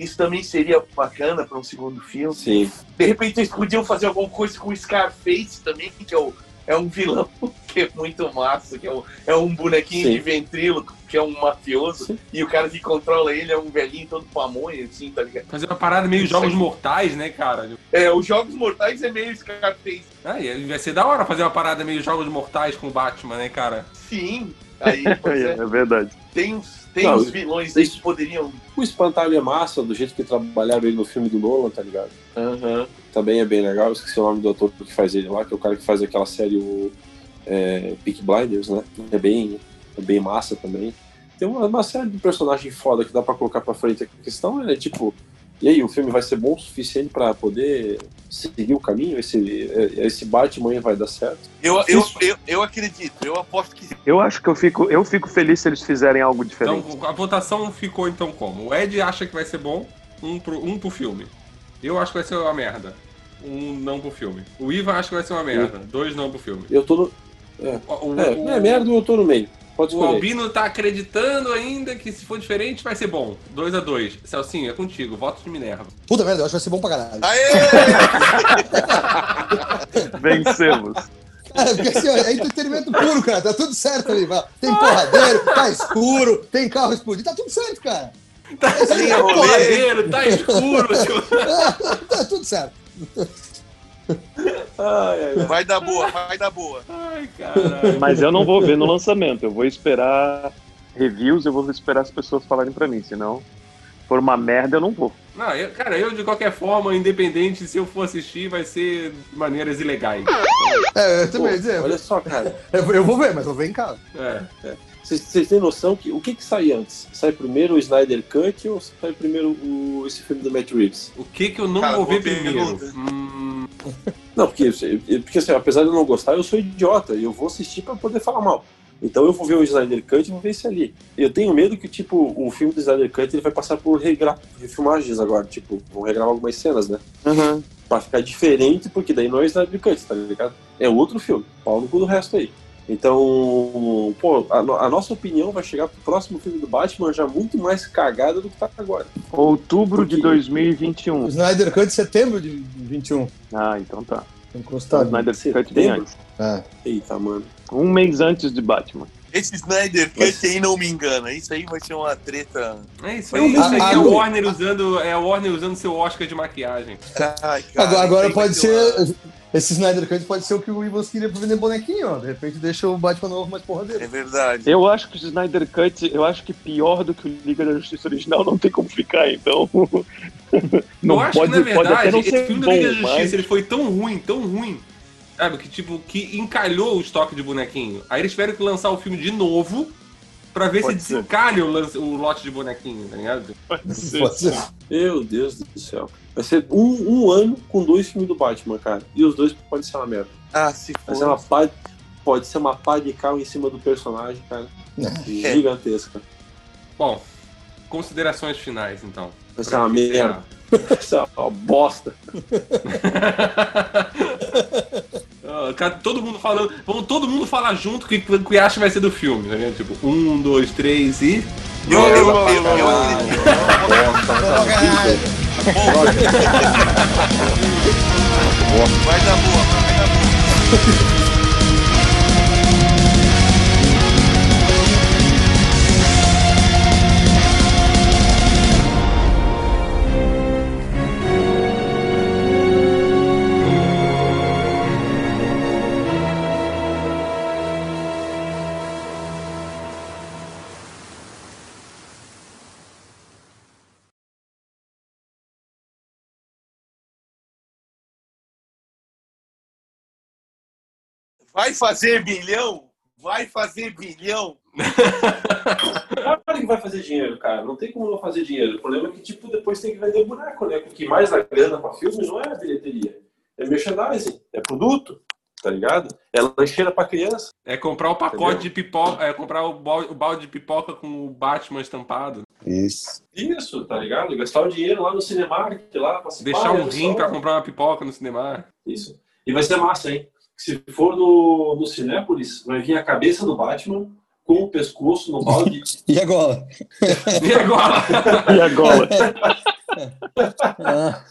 Speaker 5: Isso também seria bacana para um segundo filme.
Speaker 4: Sim.
Speaker 5: De repente eles podiam fazer alguma coisa com o Scarface também, que é, o, é um vilão que é muito massa, que é, o, é um bonequinho
Speaker 4: Sim.
Speaker 5: de ventríloco, que é um mafioso,
Speaker 4: Sim.
Speaker 5: e o cara que controla ele é um velhinho todo pamonha, assim, tá ligado?
Speaker 2: Fazer uma parada meio jogos mortais, né, cara?
Speaker 5: É, os Jogos Mortais é meio Scarface.
Speaker 2: Ah, vai ser da hora fazer uma parada meio jogos mortais com o Batman, né, cara?
Speaker 5: Sim, aí pois é,
Speaker 3: é verdade.
Speaker 5: tem uns, tem
Speaker 4: Não,
Speaker 5: uns vilões aí que poderiam...
Speaker 4: O espantalho é massa, do jeito que trabalharam ele no filme do Nolan, tá ligado? Também é bem legal. Eu esqueci o nome do ator que faz ele lá, que é o cara que faz aquela série, o é, Peak Blinders, né? É bem, é bem massa também. Tem uma, uma série de personagens foda que dá pra colocar pra frente. A questão é, tipo, e aí, o filme vai ser bom o suficiente pra poder seguir o caminho? Esse, é, esse Batman vai dar certo?
Speaker 5: Eu, eu, eu, eu acredito, eu aposto que
Speaker 3: Eu acho que eu fico, eu fico feliz se eles fizerem algo diferente.
Speaker 2: Então, a votação ficou então como? O Ed acha que vai ser bom, um pro, um pro filme. Eu acho que vai ser uma merda. Um não pro filme. O Ivan acha que vai ser uma merda. Dois não pro filme.
Speaker 4: Eu tô no.
Speaker 2: O, o-
Speaker 4: É,
Speaker 2: o-
Speaker 4: é merda, eu tô no meio. Pode
Speaker 2: o. Albino tá acreditando ainda que se for diferente vai ser bom. 2 a 2 Celcinho, é contigo. Voto de Minerva.
Speaker 6: Puta merda, eu acho que vai ser bom pra caralho.
Speaker 3: Vencemos.
Speaker 6: Cara, porque assim, ó, é entretenimento puro, cara. Tá tudo certo ali. vai. Tem porradeiro, tá escuro, tem carro explodido, tá tudo certo, cara.
Speaker 2: Tá
Speaker 6: é
Speaker 2: porradeiro, tá escuro. tipo.
Speaker 6: tá tudo certo.
Speaker 4: Ai, ai, ai.
Speaker 5: vai dar boa, vai dar boa.
Speaker 2: Ai, caralho.
Speaker 3: Mas eu não vou ver no lançamento. Eu vou esperar reviews, eu vou esperar as pessoas falarem pra mim. Senão, se for uma merda, eu não vou.
Speaker 2: Não, eu- cara, eu de qualquer forma, independente se eu for assistir, vai ser de maneiras ilegais.
Speaker 6: É, eu
Speaker 4: Pô,
Speaker 6: também ia dizer.
Speaker 4: olha só, cara.
Speaker 6: Eu, eu vou ver, mas eu vou ver em casa.
Speaker 2: É.
Speaker 4: Vocês vocês têm noção que o que, que sai antes? Sai primeiro o Snyder Cut ou sai primeiro o, esse filme do Matt Reeves?
Speaker 2: O que que eu não
Speaker 5: Cara,
Speaker 2: vou ver primeiro? Hum,
Speaker 4: Não, porque, eu- porque assim, apesar de eu não gostar, eu sou idiota e eu vou assistir pra poder falar mal. Então eu vou ver o Snyder Cut e vou ver esse ali. Eu tenho medo que, tipo, o filme do Snyder Cut ele vai passar por regra... refilmagens agora. Tipo, vão regravar algumas cenas, né? Pra ficar diferente, porque daí não é o Snyder Cut, tá ligado? É outro filme. Pau no cu do resto aí. Então, pô, a, a nossa opinião vai chegar pro próximo filme do Batman já muito mais cagada do que tá agora.
Speaker 3: Outubro de
Speaker 4: Porque-
Speaker 3: 2021.
Speaker 6: O Snyder Cut setembro de 21.
Speaker 3: Ah, então tá.
Speaker 6: Tá
Speaker 3: O
Speaker 6: Encostado.
Speaker 3: Snyder? Cut vem antes.
Speaker 6: É.
Speaker 4: Eita, mano.
Speaker 3: Um mês antes de Batman.
Speaker 5: Esse Snyder Cut aí não me engana, isso aí vai ser uma treta.
Speaker 2: é isso aí. Isso aí
Speaker 6: Ah,
Speaker 2: é
Speaker 6: ah,
Speaker 2: o Warner usando, é o Warner usando seu Oscar de maquiagem.
Speaker 5: Ai, cara,
Speaker 6: Agora, agora pode ser. Esse Snyder Cut pode ser o que o Evans queria pra vender bonequinho, ó. De repente deixa o Batman novo mais
Speaker 5: uma- É
Speaker 6: porradeiro.
Speaker 5: verdade.
Speaker 3: Eu acho que o Snyder Cut, eu acho que pior do que o Liga da Justiça original não tem como ficar, então. não
Speaker 2: eu acho
Speaker 3: pode,
Speaker 2: que, na
Speaker 3: pode até
Speaker 2: verdade,
Speaker 3: não
Speaker 2: esse
Speaker 3: ser
Speaker 2: filme
Speaker 3: bom,
Speaker 2: do Liga da Justiça
Speaker 3: mas...
Speaker 2: ele foi tão ruim, tão ruim, sabe? Que tipo, que encalhou o estoque de bonequinho. Aí eles tiveram que lançar o filme de novo pra ver
Speaker 3: Pode
Speaker 2: se
Speaker 3: ser.
Speaker 2: desencalha o, lance- o lote de bonequinho, tá ligado?
Speaker 6: Pode ser.
Speaker 4: Meu Deus do céu. Vai ser um, um ano com dois filmes do Batman, cara. E os dois podem ser uma merda.
Speaker 5: Ah, se
Speaker 4: Vai ser uma
Speaker 5: for.
Speaker 4: pá, pode ser uma pá de cal em cima do personagem, cara. Gigantesca.
Speaker 2: Bom, considerações finais, então.
Speaker 4: Vai ser uma merda. Vai ser uma bosta.
Speaker 2: Ah, cara, todo mundo falando. Vamos todo mundo falar junto o que, o que acha que vai ser do filme, tá ligado? Tipo, um, dois, três e.
Speaker 5: Eu, eu, eu, eu, eu, Vai dar boa, vai dar boa. Vai fazer bilhão? Vai fazer bilhão?
Speaker 4: Claro que vai fazer dinheiro, cara. Não tem como não fazer dinheiro. O problema é que, tipo, depois tem que vender buraco, né? O que mais dá grana pra filme não é a bilheteria. É merchandising, é produto, tá ligado? É lancheira pra criança.
Speaker 2: É comprar o pacote de pipoca, é comprar o balde, de pipoca com o Batman estampado.
Speaker 6: Isso.
Speaker 4: Isso, tá ligado? Gastar o dinheiro lá no Cinemark, lá pra se
Speaker 2: Deixar um rim
Speaker 4: só-
Speaker 2: pra comprar uma pipoca no cinema.
Speaker 4: Isso. E vai ser massa, hein? se for no, no Cinépolis, vai vir a cabeça do Batman com o pescoço no balde.
Speaker 6: e agora?
Speaker 2: E agora?
Speaker 3: e agora?
Speaker 6: ah.